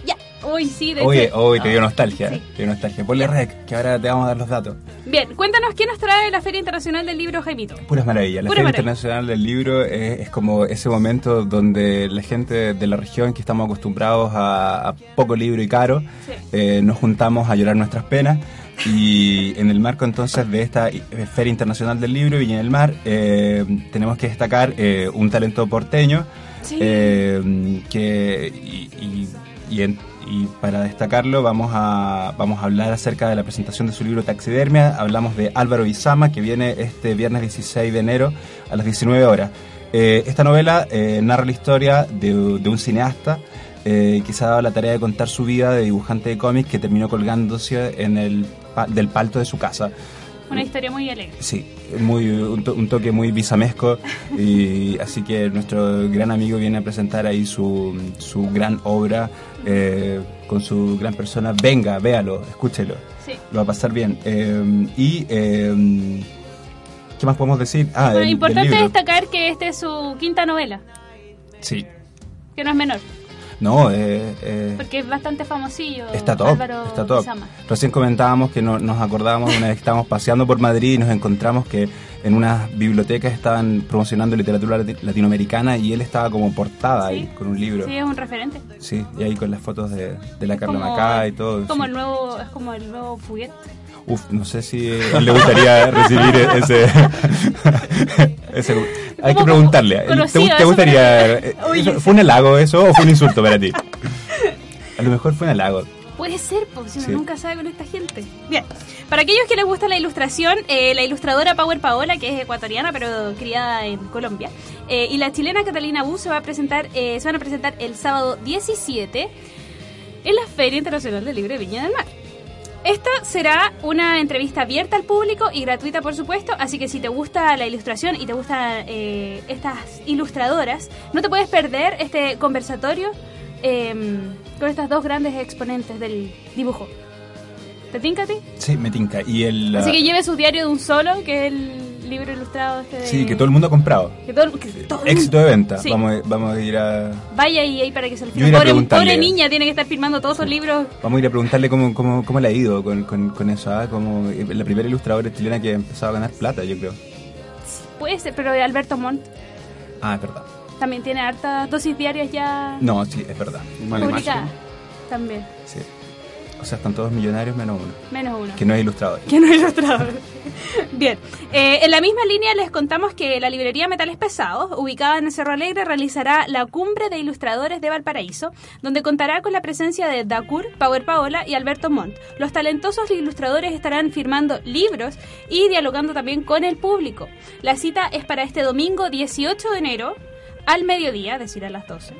Uy, sí, de Oye, hecho- hoy te dio nostalgia. Sí. Te dio nostalgia. Ponle rec, que ahora te vamos a dar los datos. Bien, cuéntanos qué nos trae la Feria Internacional del Libro Jaimito. Puras maravillas. La Pura Feria maravilla. Internacional del Libro es, es como ese momento donde la gente de la región que estamos acostumbrados a, a poco libro y caro, Sí. eh, nos juntamos a llorar nuestras penas. Y en el marco entonces de esta eh, Feria Internacional del Libro, Viña del Mar, eh, tenemos que destacar eh, un talento porteño Sí. eh, que y, y- y en- y para destacarlo vamos a vamos a hablar acerca de la presentación de su libro Taxidermia. Hablamos de Álvaro Izama que viene este viernes 16 de enero a las 19 horas. Eh, esta novela eh, narra la historia de, de un cineasta eh, que se ha dado la tarea de contar su vida de dibujante de cómics que terminó colgándose en el del palto de su casa. Una historia muy alegre. Sí, muy, un, to- un toque muy bisamesco y así que nuestro gran amigo viene a presentar ahí su, su gran obra eh, con su gran persona. Venga, véalo, escúchelo, Sí. lo va a pasar bien. Eh, y, eh, ¿qué más podemos decir? Ah, Bueno, importante destacar que esta es su quinta novela, Sí, que no es menor, no, eh, eh, porque es bastante famosillo. Está top, Álvaro está top. Recién comentábamos que no- nos acordábamos una vez que estábamos paseando por Madrid y nos encontramos que en unas bibliotecas estaban promocionando literatura lati- latinoamericana y él estaba como portada Sí. ahí con un libro. Sí, es un referente. Sí, y ahí con las fotos de, de la Carla Como- Macá y todo. Como sí. el nuevo, es como el nuevo Fuguet. Uf, no sé si él le gustaría recibir ese... ese- hay que ¿Cómo- preguntarle. ¿Te, conocido te eso? gustaría... eh, ¿Fue un halago eso o fue un insulto para ti? A lo mejor fue un halago. Puede ser, porque si uno Sí. nunca sabe con esta gente. Bien, para aquellos que les gusta la ilustración, eh, la ilustradora Power Paola, que es ecuatoriana pero criada en Colombia, eh, y la chilena Catalina Bu se, va a presentar, eh, se van a presentar el sábado 17 en la Feria Internacional del Libro de Viña del Mar. Esta será una entrevista abierta al público y gratuita, por supuesto, así que si te gusta la ilustración y te gustan eh, estas ilustradoras, no te puedes perder este conversatorio eh, con estas dos grandes exponentes del dibujo. ¿Te tinca a ti? Sí, me tinca. Y el... Así que lleve su diario de un solo, que es el libro ilustrado este de... Sí, que todo el mundo ha comprado. que todo- que todo el Éxito de venta. Sí. Vamos, a- vamos a ir a Vaya y ahí para que se lo a Pobre, pobre niña tiene que estar firmando todos esos libros. vamos a ir a preguntarle cómo, cómo, cómo le ha ido con, con, con eso. ¿ah? Como eh, la primera ilustradora chilena que ha empezado a ganar plata, yo creo. Puede ser, pero de Alberto Montt Ah, es verdad. también tiene hartas dosis diarias ya No, sí, es verdad. Imagen. También, Sí. O sea, están todos millonarios menos uno, menos uno. que no es ilustrador. que no es ilustrador. Bien, Eh, en la misma línea les contamos que la librería Metales Pesados, ubicada en el Cerro Alegre, realizará la Cumbre de Ilustradores de Valparaíso, donde contará con la presencia de Dacur, Power Paola y Alberto Montt. Los talentosos ilustradores estarán firmando libros y dialogando también con el público. La cita es para este domingo 18 de enero al mediodía, es decir, a las 12.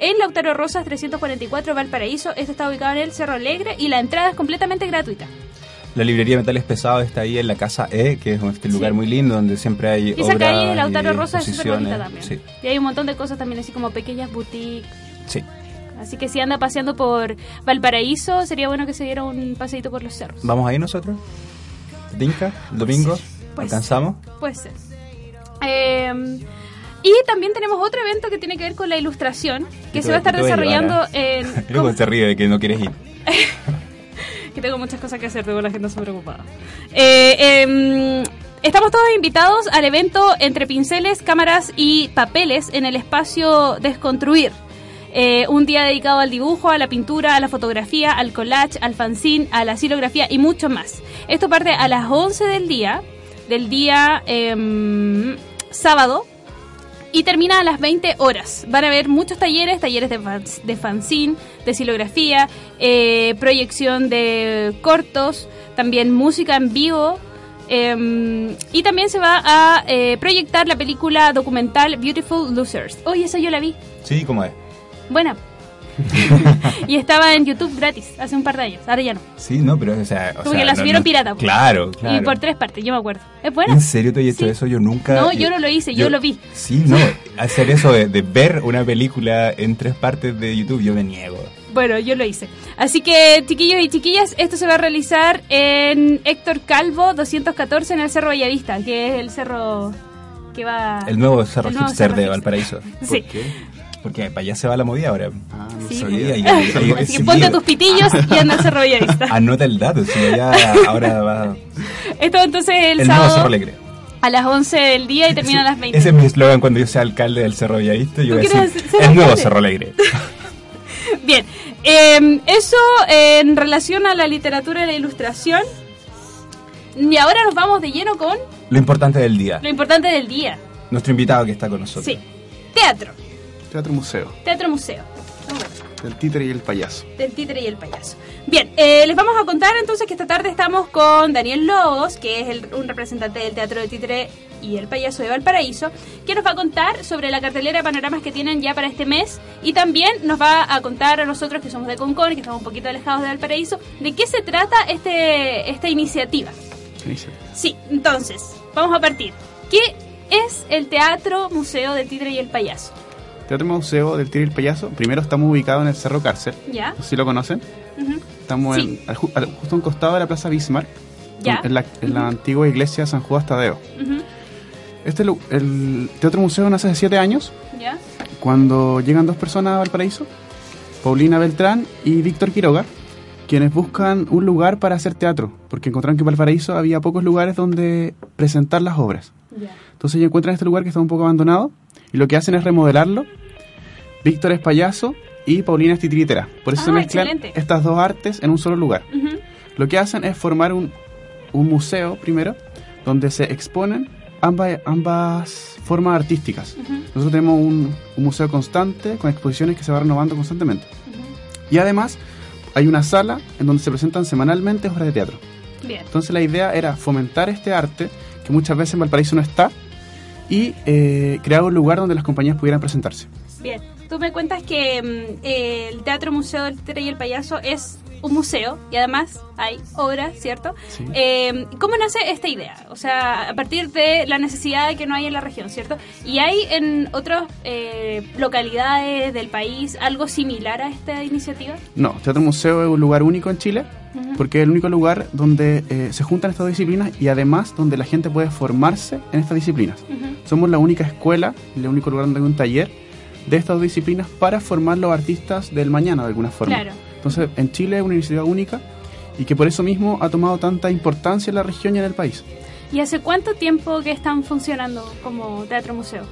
En Lautaro Rosas 344 Valparaíso, esto está ubicado en el Cerro Alegre y la entrada es completamente gratuita. La librería Metales Pesados está ahí en la Casa E, que es este lugar Sí. muy lindo donde siempre hay Y esa calle de Lautaro Rosa es súper bonita también. Sí, Y hay un montón de cosas también, así como pequeñas boutiques. sí. Así que si anda paseando por Valparaíso, sería bueno que se diera un paseíto por los cerros. ¿Vamos ahí nosotros? ¿Dinka? ¿Domingo? Puede ¿Alcanzamos? Puede ser. Eh, y también tenemos otro evento que tiene que ver con la ilustración, que se va a estar desarrollando en... Cómo se ríe de que no quieres ir. que tengo muchas cosas que hacer, tengo la gente súper ocupada. Eh, em, estamos todos invitados al evento Entre Pinceles, Cámaras y Papeles en el espacio Desconstruir. Eh, un día dedicado al dibujo, a la pintura, a la fotografía, al collage, al fanzine, a la silografía y mucho más. Esto parte a las 11 del día, del día em, sábado, y termina a las 20 horas. Van a haber muchos talleres, talleres de, fans- de fanzine, de silografía, eh, proyección de cortos, también música en vivo. eh, y también se va a eh, proyectar la película documental Beautiful Losers. Oye, esa yo la vi. Sí, ¿cómo es? Buena. y estaba en YouTube gratis hace un par de años. Ahora ya no. Sí, no, pero o sea... o Como sea, que la no- subieron no- pirata. po. Claro, claro. Y por tres partes, yo me acuerdo. ¿Es buena? ¿En serio te has hecho Sí. eso? Yo nunca... No, yo no lo hice, yo lo vi. Sí, no, hacer eso de, de ver una película en tres partes de YouTube, yo me niego. Bueno, yo lo hice. Así que, chiquillos y chiquillas, esto se va a realizar en Héctor Calvo 214 en el Cerro Bellavista, que es el cerro que va... El nuevo Cerro El nuevo Hipster Cerro de. Valparaíso. Sí. Porque para allá se va la movida ahora. Ah, no Sí. sabía. Así que ponte tus pitillos y anda al Cerro Bellavista. Anota el dato, si allá ahora va Esto entonces el, el nuevo sábado Cerro Alegre. a las 11 del día y termina a las 20. Ese es mi eslogan cuando yo sea alcalde del Cerro Bellavista. Yo ¿Tú voy a decir, ser el nuevo? Cerro Alegre. Bien, eh, eso en relación a la literatura y la ilustración. Y ahora nos vamos de lleno con Lo importante del día. lo importante del día. Nuestro invitado que está con nosotros. Sí, teatro, Teatro Museo, teatro museo. del títere y el payaso. del títere y el payaso. Bien, eh, les vamos a contar entonces que esta tarde estamos con Daniel Lobos, que es el- un representante del Teatro del Títere y el Payaso de Valparaíso, que nos va a contar sobre la cartelera de panoramas que tienen ya para este mes y también nos va a contar a nosotros que somos de Concón que estamos un poquito alejados de Valparaíso, de qué se trata este esta iniciativa. Inicia. Sí, entonces, vamos a partir. ¿Qué es el Teatro Museo del Títere y el Payaso? Teatro Museo del títere y el payaso. Primero estamos ubicados en el Cerro Cárcel. ¿Ya? Si lo conocen. Ujú. Estamos Sí. en- al ju- al- justo a un costado de la Plaza Bismarck. Ya. En la, en la antigua iglesia San Juan Tadeo. Ujú. Este, el Teatro Museo nace hace siete años, ¿Ya? cuando llegan dos personas a Valparaíso, Paulina Beltrán y Víctor Quiroga, quienes buscan un lugar para hacer teatro, porque encontraron que en Valparaíso había pocos lugares donde presentar las obras. Ya. Entonces ellos encuentran este lugar que está un poco abandonado y lo que hacen es remodelarlo. Víctor es payaso y Paulina es titiritera. Por eso se Ah, mezclan excelente. estas dos artes en un solo lugar. Lo que hacen es formar un, un museo primero, donde se exponen ambas, ambas formas artísticas. Ujú. Nosotros tenemos un, un museo constante con exposiciones que se va renovando constantemente. Y además hay una sala en donde se presentan semanalmente obras de teatro. Bien. Entonces la idea era fomentar este arte, que muchas veces en Valparaíso no está, y eh, crear un lugar donde las compañías pudieran presentarse. Bien, tú me cuentas que eh, el Teatro Museo del Títere y el Payaso es un museo y además hay obras, ¿cierto? Sí. Eh, ¿Cómo nace esta idea? O sea, a partir de la necesidad que no hay en la región, ¿cierto? ¿Y hay en otras eh, localidades del país algo similar a esta iniciativa? No, Teatro Museo es un lugar único en Chile, Ujú. porque es el único lugar donde eh, se juntan estas disciplinas y además donde la gente puede formarse en estas disciplinas. Ujú. Somos la única escuela, el único lugar donde hay un taller de estas dos disciplinas para formar los artistas del mañana de alguna forma. Claro. Entonces, en Chile es una iniciativa única y que por eso mismo ha tomado tanta importancia en la región y en el país. ¿Y hace cuánto tiempo que están funcionando como Teatro Museo?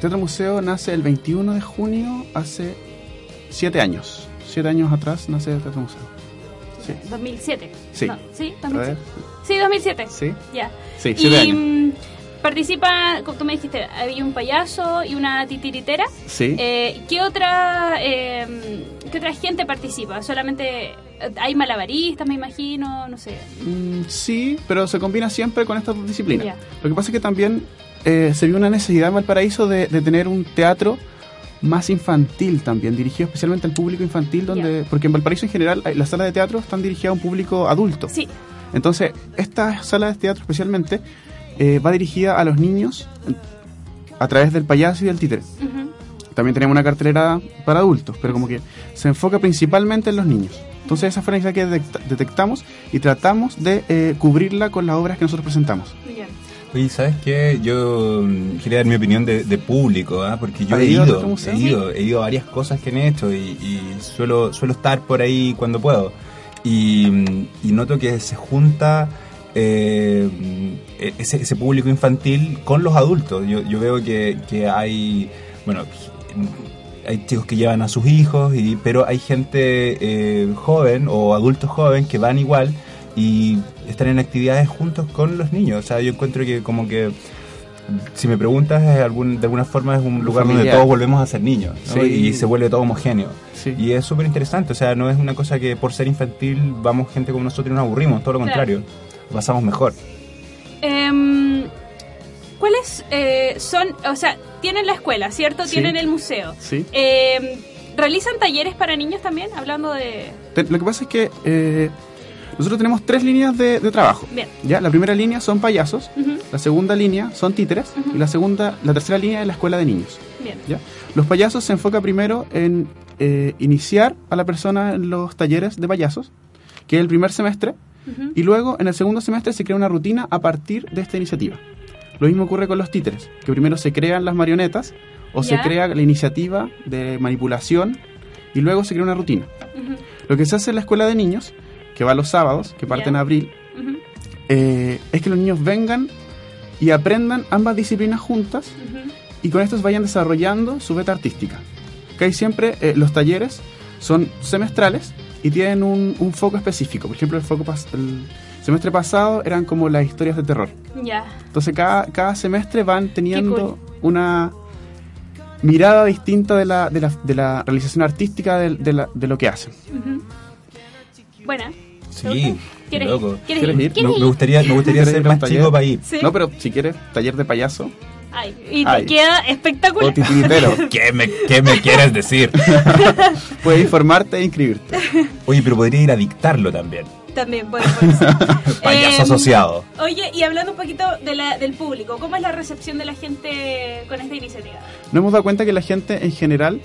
Teatro Museo nace el 21 de junio, hace siete años. Siete años atrás nace el Teatro Museo. Sí. 2007. Sí. No, ¿Sí? A ver. 2007. Sí, 2007. Sí. Ya. Sí, siete y años. Participa, como tú me dijiste, había un payaso y una titiritera. Sí. Eh, ¿qué, otra, eh, ¿Qué otra gente participa? ¿Solamente eh, hay malabaristas, me imagino? No sé. Mm, sí, pero se combina siempre con estas dos disciplinas. Lo que pasa es que también eh, se vio una necesidad en Valparaíso de, de tener un teatro más infantil también, dirigido especialmente al público infantil, donde porque en Valparaíso en general las salas de teatro están dirigidas a un público adulto. Sí. Entonces, esta sala de teatro especialmente eh, va dirigida a los niños eh, a través del payaso y del títere. Ujú. También tenemos una cartelera para adultos, pero como que se enfoca principalmente en los niños. Entonces esa fue la necesidad que detecta- detectamos y tratamos de eh, cubrirla con las obras que nosotros presentamos. Ya. Oye, ¿sabes qué? Yo mm, quería dar mi opinión de, de público, ¿ah? porque yo ¿Has he ido he ido, he ido a varias cosas que han hecho y, y suelo, suelo estar por ahí cuando puedo. Y, mm, y noto que se junta eh, ese, ese público infantil con los adultos. Yo, yo veo que, que hay, bueno, hay chicos que llevan a sus hijos, y, pero hay gente eh, joven o adultos joven que van igual y están en actividades juntos con los niños. O sea, yo encuentro que como que, si me preguntas, es algún, de alguna forma es un lugar donde todos volvemos a ser niños ¿no? Sí. y se vuelve todo homogéneo. Sí. Y es súper interesante, o sea, no es una cosa que por ser infantil vamos gente como nosotros y nos aburrimos, todo lo Claro. contrario, pasamos mejor. Em, ¿Cuáles eh, son, o sea, tienen la escuela, ¿cierto? Sí. Tienen el museo. Sí. Em, ¿Realizan talleres para niños también? Hablando de... Lo que pasa es que eh, nosotros tenemos tres líneas de, de trabajo. Bien. ¿ya? La primera línea son payasos, Ujú. la segunda línea son títeres y la segunda, la tercera línea es la escuela de niños. Bien. ¿ya? Los payasos se enfoca primero en eh, iniciar a la persona en los talleres de payasos, que es el primer semestre, Y luego en el segundo semestre se crea una rutina a partir de esta iniciativa. Lo mismo ocurre con los títeres, que primero se crean las marionetas o se crea la iniciativa de manipulación y luego se crea una rutina. Lo que se hace en la escuela de niños, que va los sábados, que parte en abril, eh, es que los niños vengan y aprendan ambas disciplinas juntas y con estos vayan desarrollando su beta artística. Que hay siempre eh, los talleres son semestrales y tienen un, un foco específico. Por ejemplo, el foco pas- el semestre pasado eran como las historias de terror. Ya. Entonces cada, cada semestre van teniendo cool. una mirada distinta de la, de la, de la realización artística de, de la- de lo que hacen. Ujú. Buena. Sí, ¿Quieres loco. ¿Quieres ¿Quieres ir? ir? ¿Quieres Me, gustaría, me gustaría ¿Quieres ser más taller? chico para ir. Sí. No, pero si quieres taller de payaso Ay, y te Ay. queda espectacular. o titiritero, ¿Qué me, qué me quieres decir? puedes informarte e inscribirte. Oye, pero podría ir a dictarlo también. También, bueno, por eso. Payaso Em, asociado. Oye, y hablando un poquito de la- del público, ¿cómo es la recepción de la gente con esta iniciativa? Nos hemos dado cuenta que la gente en general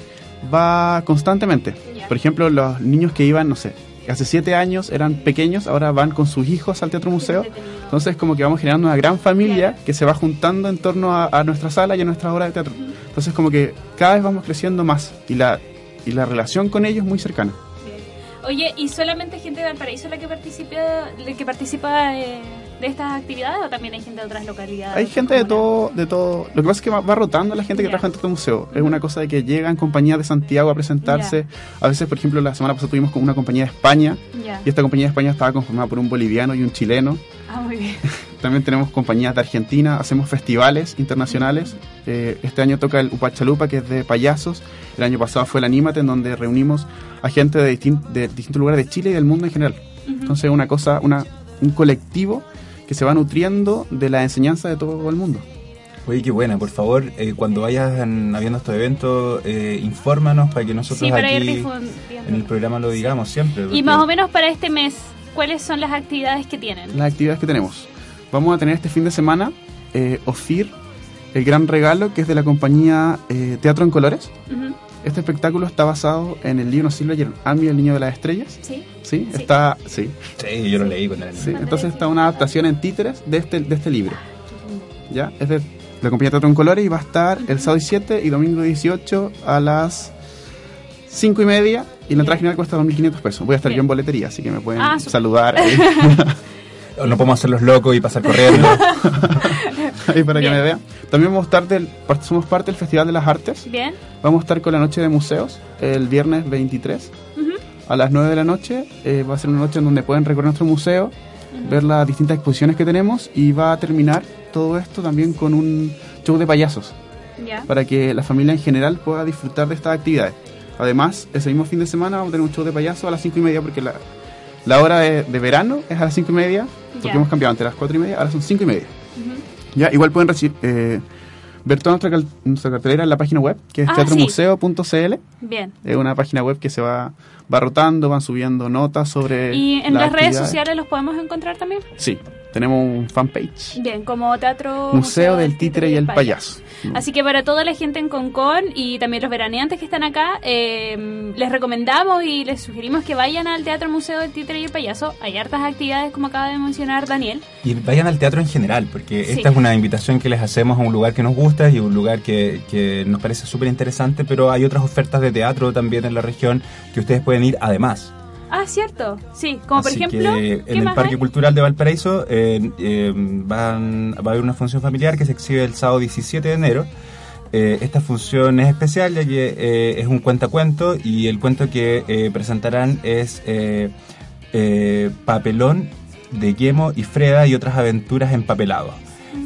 va constantemente. Por ejemplo, los niños que iban, no sé, hace siete años eran pequeños, ahora van con sus hijos al Teatro Museo. Entonces, como que vamos generando una gran familia que se va juntando en torno a, a nuestra sala y a nuestra obra de teatro. Entonces, como que cada vez vamos creciendo más y la, y la relación con ellos es muy cercana. Oye, ¿y solamente gente de Valparaíso la que participa, la que participa eh, de estas actividades o también hay gente de otras localidades? Hay gente de todo, de todo. Lo que pasa es que va, rotando la gente que Ya. trabaja en Teatro Museo. Es una cosa de que llegan compañías de Santiago a presentarse. A veces, por ejemplo, la semana pasada tuvimos con una compañía de España. Ya. Y esta compañía de España estaba conformada por un boliviano y un chileno. Ah, muy bien. También tenemos compañías de Argentina, hacemos festivales internacionales. Eh, este año toca el Upachalupa, que es de payasos. El año pasado fue el Anímate, en donde reunimos a gente de, distin- de distintos lugares de Chile y del mundo en general. Entonces es una cosa, una, un colectivo que se va nutriendo de la enseñanza de todo el mundo. Oye, qué buena. Por favor, eh, cuando vayan habiendo estos eventos, eh, infórmanos para que nosotros Sí, para ir aquí en el programa lo digamos siempre. Y más o menos para este mes, ¿cuáles son las actividades que tienen? Las actividades que tenemos. Vamos a tener este fin de semana eh, OFIR, el gran regalo, que es de la compañía eh, Teatro en Colores. Este espectáculo está basado en el libro Silver Ami, el niño de las estrellas. ¿Sí? Sí, Sí. está, sí, Sí, yo lo leí con el sí. Entonces está una adaptación en títeres de este, de este libro. ¿Ya? Es de la compañía Teatro en Colores y va a estar el sábado 17 y domingo 18 a las 5 y media. Y la entrada general cuesta 2.500 pesos. Voy a estar Bien. yo en boletería, así que me pueden Ah, saludar No podemos hacer los locos y pasar corriendo. ahí para que me vean. También vamos a estar del, somos parte del Festival de las Artes. Bien. Vamos a estar con la noche de museos el viernes 23 Ujú. a las 9 de la noche. Eh, va a ser una noche en donde pueden recorrer nuestro museo, ver las distintas exposiciones que tenemos y va a terminar todo esto también con un show de payasos Ya. para que la familia en general pueda disfrutar de estas actividades. Además, ese mismo fin de semana vamos a tener un show de payasos a las 5 y media porque la, la hora de, de verano es a las 5 y media, porque hemos cambiado antes las 4 y media, ahora son 5 y media. Ujú. Ya, igual pueden recibir, eh, ver toda nuestra, cal- nuestra cartelera en la página web, que es Ah, teatromuseo.cl. Bien. Es una página web que se va, va rotando, van subiendo notas sobre. ¿Y en las las redes sociales los podemos encontrar también? Sí, tenemos un fanpage. Bien, como Teatro Museo del Títere y el Payaso. Así que para toda la gente en Concón y también los veraneantes que están acá, eh, les recomendamos y les sugerimos que vayan al Teatro Museo del Títere y el Payaso. Hay hartas actividades, como acaba de mencionar Daniel. Y vayan al teatro en general, porque Sí. esta es una invitación que les hacemos a un lugar que nos gusta y un lugar que, que nos parece súper interesante, pero hay otras ofertas de teatro también en la región que ustedes pueden ir además. Ah, cierto. Sí, como por ejemplo, que ¿qué en el Parque hay? Cultural de Valparaíso eh, eh, van, va a haber una función familiar que se exhibe el sábado 17 de enero. Eh, esta función es especial ya que eh, es un cuentacuento y el cuento que eh, presentarán es Papelón de Guemo y Freda y otras aventuras empapelados.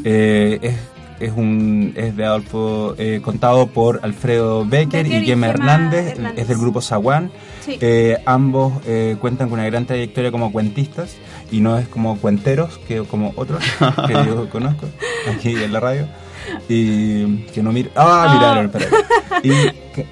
Eh, es, es, un, es de Adolfo, eh, contado por Alfredo Becker, Becker y Gemma Gemma Hernández, Hernández. es del grupo Zaguán. Sí. Eh, ambos eh, cuentan con una gran trayectoria como cuentistas y no es como cuenteros que como otros que yo conozco aquí en la radio. Y que no mira. Ah, miraron, espera. Y,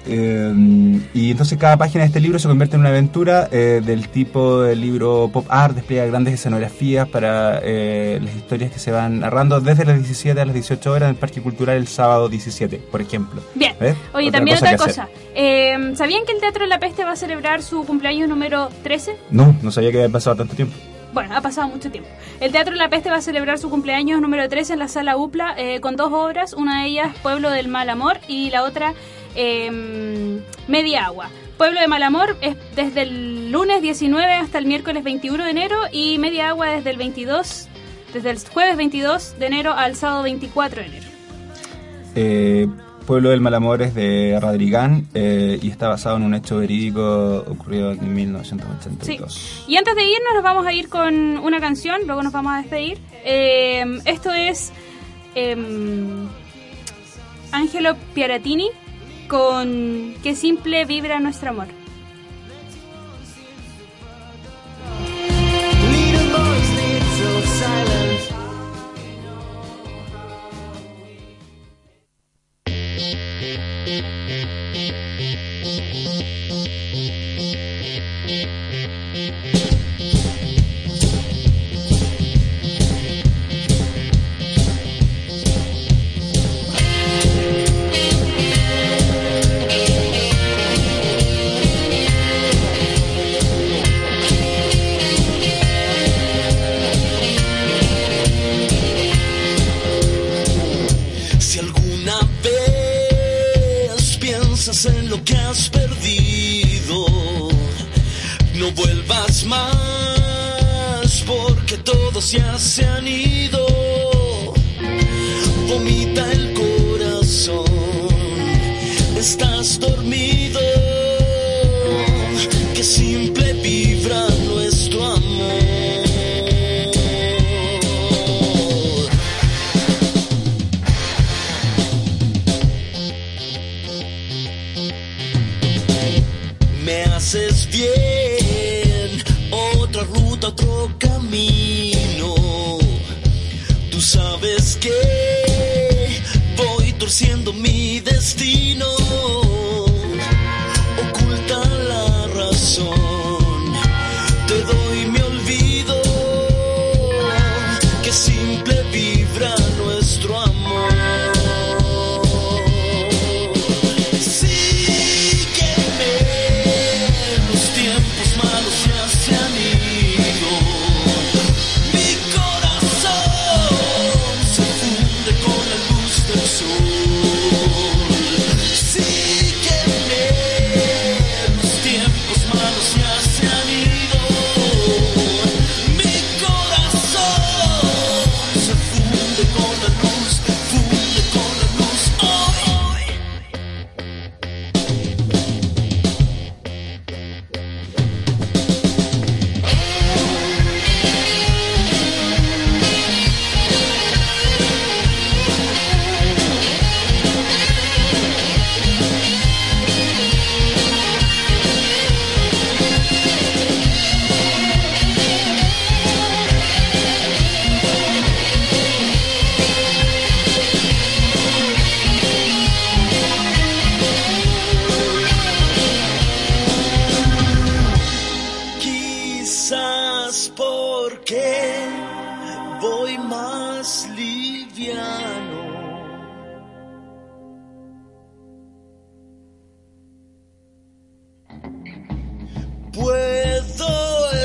eh, y entonces cada página de este libro se convierte en una aventura eh, del tipo del libro pop art, despliega grandes escenografías para eh, las historias que se van narrando desde las 17 a las 18 horas en el Parque Cultural el sábado 17, por ejemplo. Bien. Oye, Otra también cosa otra cosa. Eh, ¿Sabían que el Teatro de la Peste va a celebrar su cumpleaños número 13? No, no sabía que había pasado tanto tiempo. Bueno, ha pasado mucho tiempo. El Teatro la Peste va a celebrar su cumpleaños número 13 en la Sala UPLA eh, con dos obras, una de ellas Pueblo del Mal Amor y la otra eh, Media Agua. Pueblo de Mal Amor es desde el lunes 19 hasta el miércoles 21 de enero y Media Agua desde el 22, desde el jueves 22 de enero al sábado 24 de enero. Eh, Pueblo del Malamor es de Radrigán eh, y está basado en un hecho verídico ocurrido en Sí. 1982. Y antes de irnos, nos vamos a ir con una canción, luego nos vamos a despedir. Eh, esto es em, Angelo Piaratini con Qué simple vibra nuestro amor. Todos ya se han ido. Vomita el corazón, estás dormido. Que simple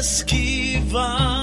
esquivar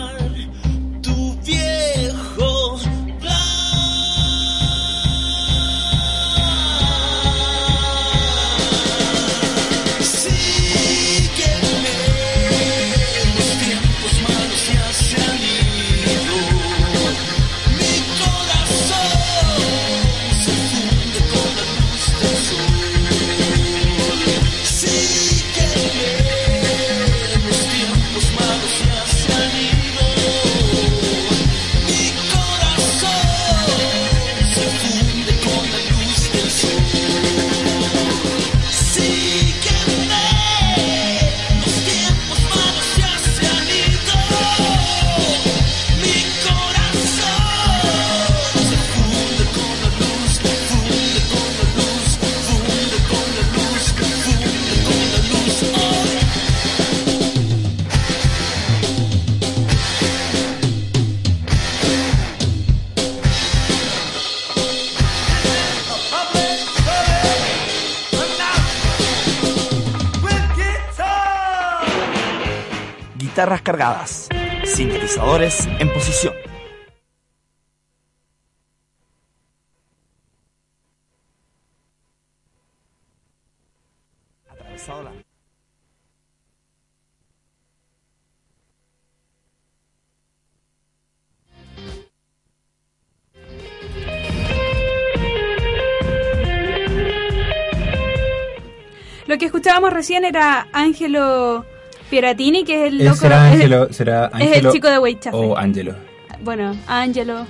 escuchábamos recién era Angelo Pieratini, que es el Eh, loco. ¿Será es el- Ángelo? ¿Será es el Ángelo chico de Weichafe. O Ángelo. Bueno, me- yo- Ángelo.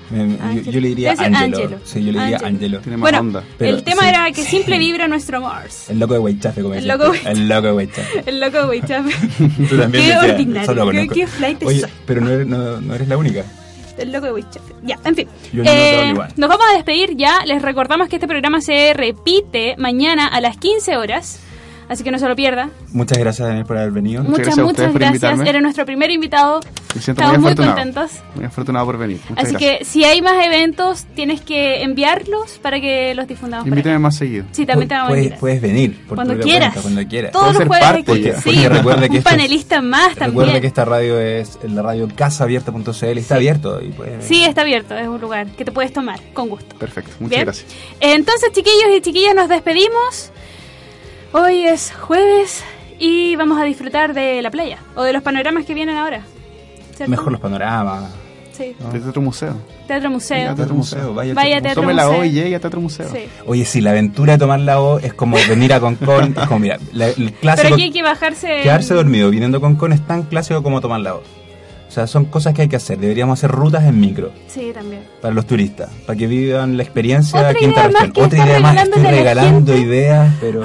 yo le diría Ángelo. Sí, yo le diría Ángelo. Bueno, onda. Pero el tema sí. era que simple vibra nuestro Mars. El loco de Weichafe, como El loco de- El loco de Weichafe. El loco de Weichafe. Tú también Qué ordinario, qué- qué flight Oye, soy. pero no eres, no, no eres la única. El loco de Weichafe. Ya, en fin. Eh, nos vamos a despedir ya. Les recordamos que este programa se repite mañana a las 15 horas. Así que no se lo pierda. Muchas gracias, Daniel, por haber venido. Muchas, gracias a muchas gracias. invitarme. Era nuestro primer invitado. Me siento Estamos muy contentos. Muy afortunado por venir. Muchas Así gracias. que si hay más eventos, tienes que enviarlos para que los difundamos. Invítame más seguido. Sí, también te vamos a puedes, invitar. puedes venir. por Cuando quieras. cuenta, cuando quieras. Todos los jueves parte aquí. Sí, Porque que un panelista más también. Recuerda que esta radio es la radio casaabierta.cl está abierto. Y puedes Sí, está abierto, es un lugar que te puedes tomar con gusto. Perfecto. Muchas Bien. gracias. Entonces, chiquillos y chiquillas, nos despedimos. Hoy es jueves y vamos a disfrutar de la playa o de los panoramas que vienen ahora. ¿cierto? Mejor los panoramas. Sí. De Teatro Museo. Teatro Museo. Vaya Teatro Museo, vaya Vaya Teatro Teatro Tome la Museo. O y llegue a Teatro Museo. Sí. Oye, sí, la aventura de tomar la O es como venir a Concón. es como, mira, la- el Pero clásico. aquí hay que bajarse. Quedarse dormido viniendo a Concón es tan clásico como tomar la O. O sea, son cosas que hay que hacer. Deberíamos hacer rutas en micro Sí, también. para los turistas, para que vivan la experiencia Otra aquí en Otra idea más, estoy regalando gente. ideas, pero...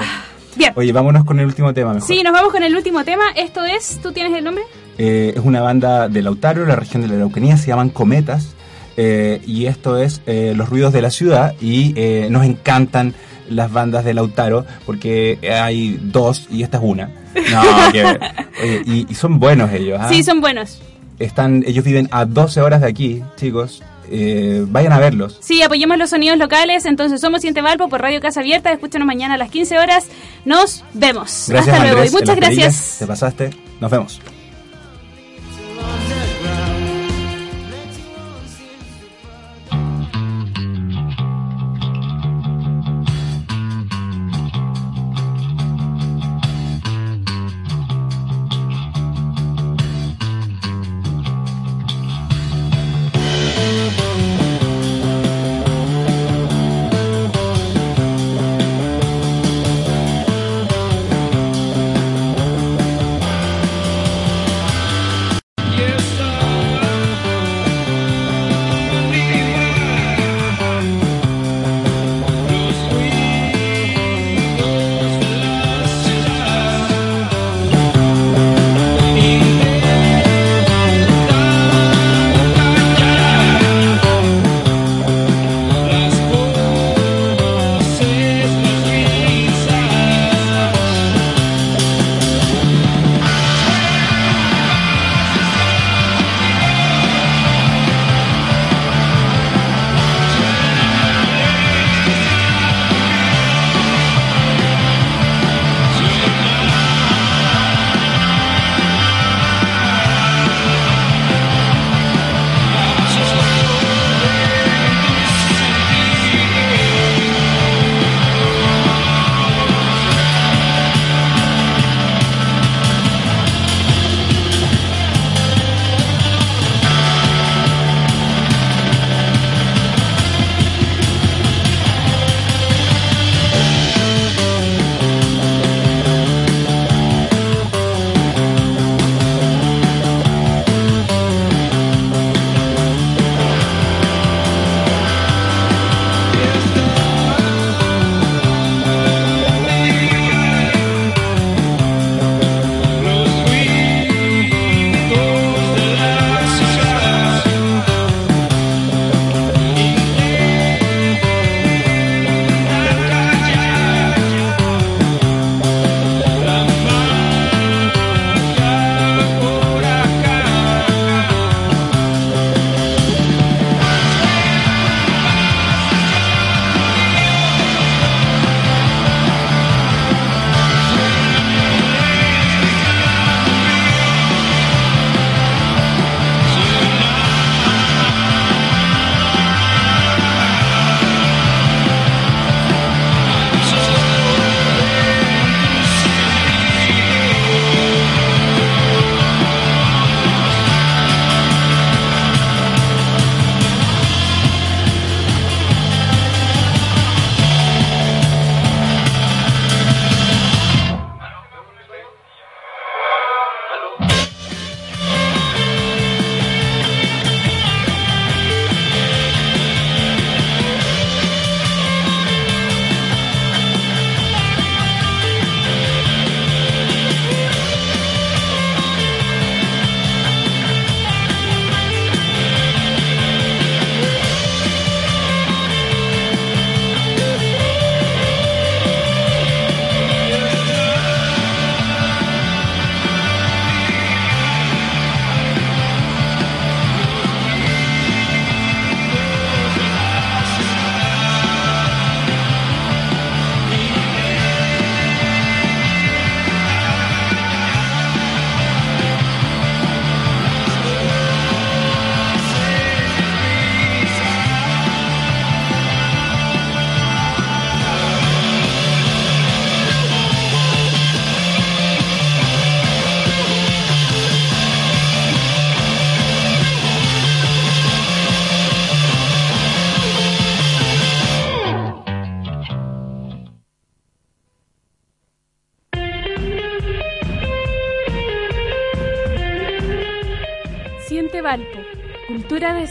Bien. Oye, vámonos con el último tema mejor. Sí, nos vamos con el último tema. Esto es. ¿Tú tienes el nombre? Eh, es una banda de Lautaro, la región de la Araucanía, se llaman Cometas. eh, y esto es eh, Los Ruidos de la Ciudad. Y nos encantan las bandas de Lautaro porque hay dos y esta es una. No, que, oye, y, y son buenos ellos. ¿ah? Sí, son buenos. Están, ellos viven a 12 horas de aquí, chicos. Eh, vayan a verlos. Sí, apoyemos los sonidos locales. Entonces, somos Siente Valpo por Radio Casa Abierta. Escúchanos mañana a las 15 horas. Nos vemos. Gracias, Hasta luego y muchas gracias. Te pasaste. Nos vemos.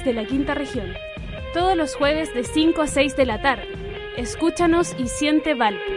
Desde la quinta región. Todos los jueves de 5 a 6 de la tarde. Escúchanos y siente Valpo.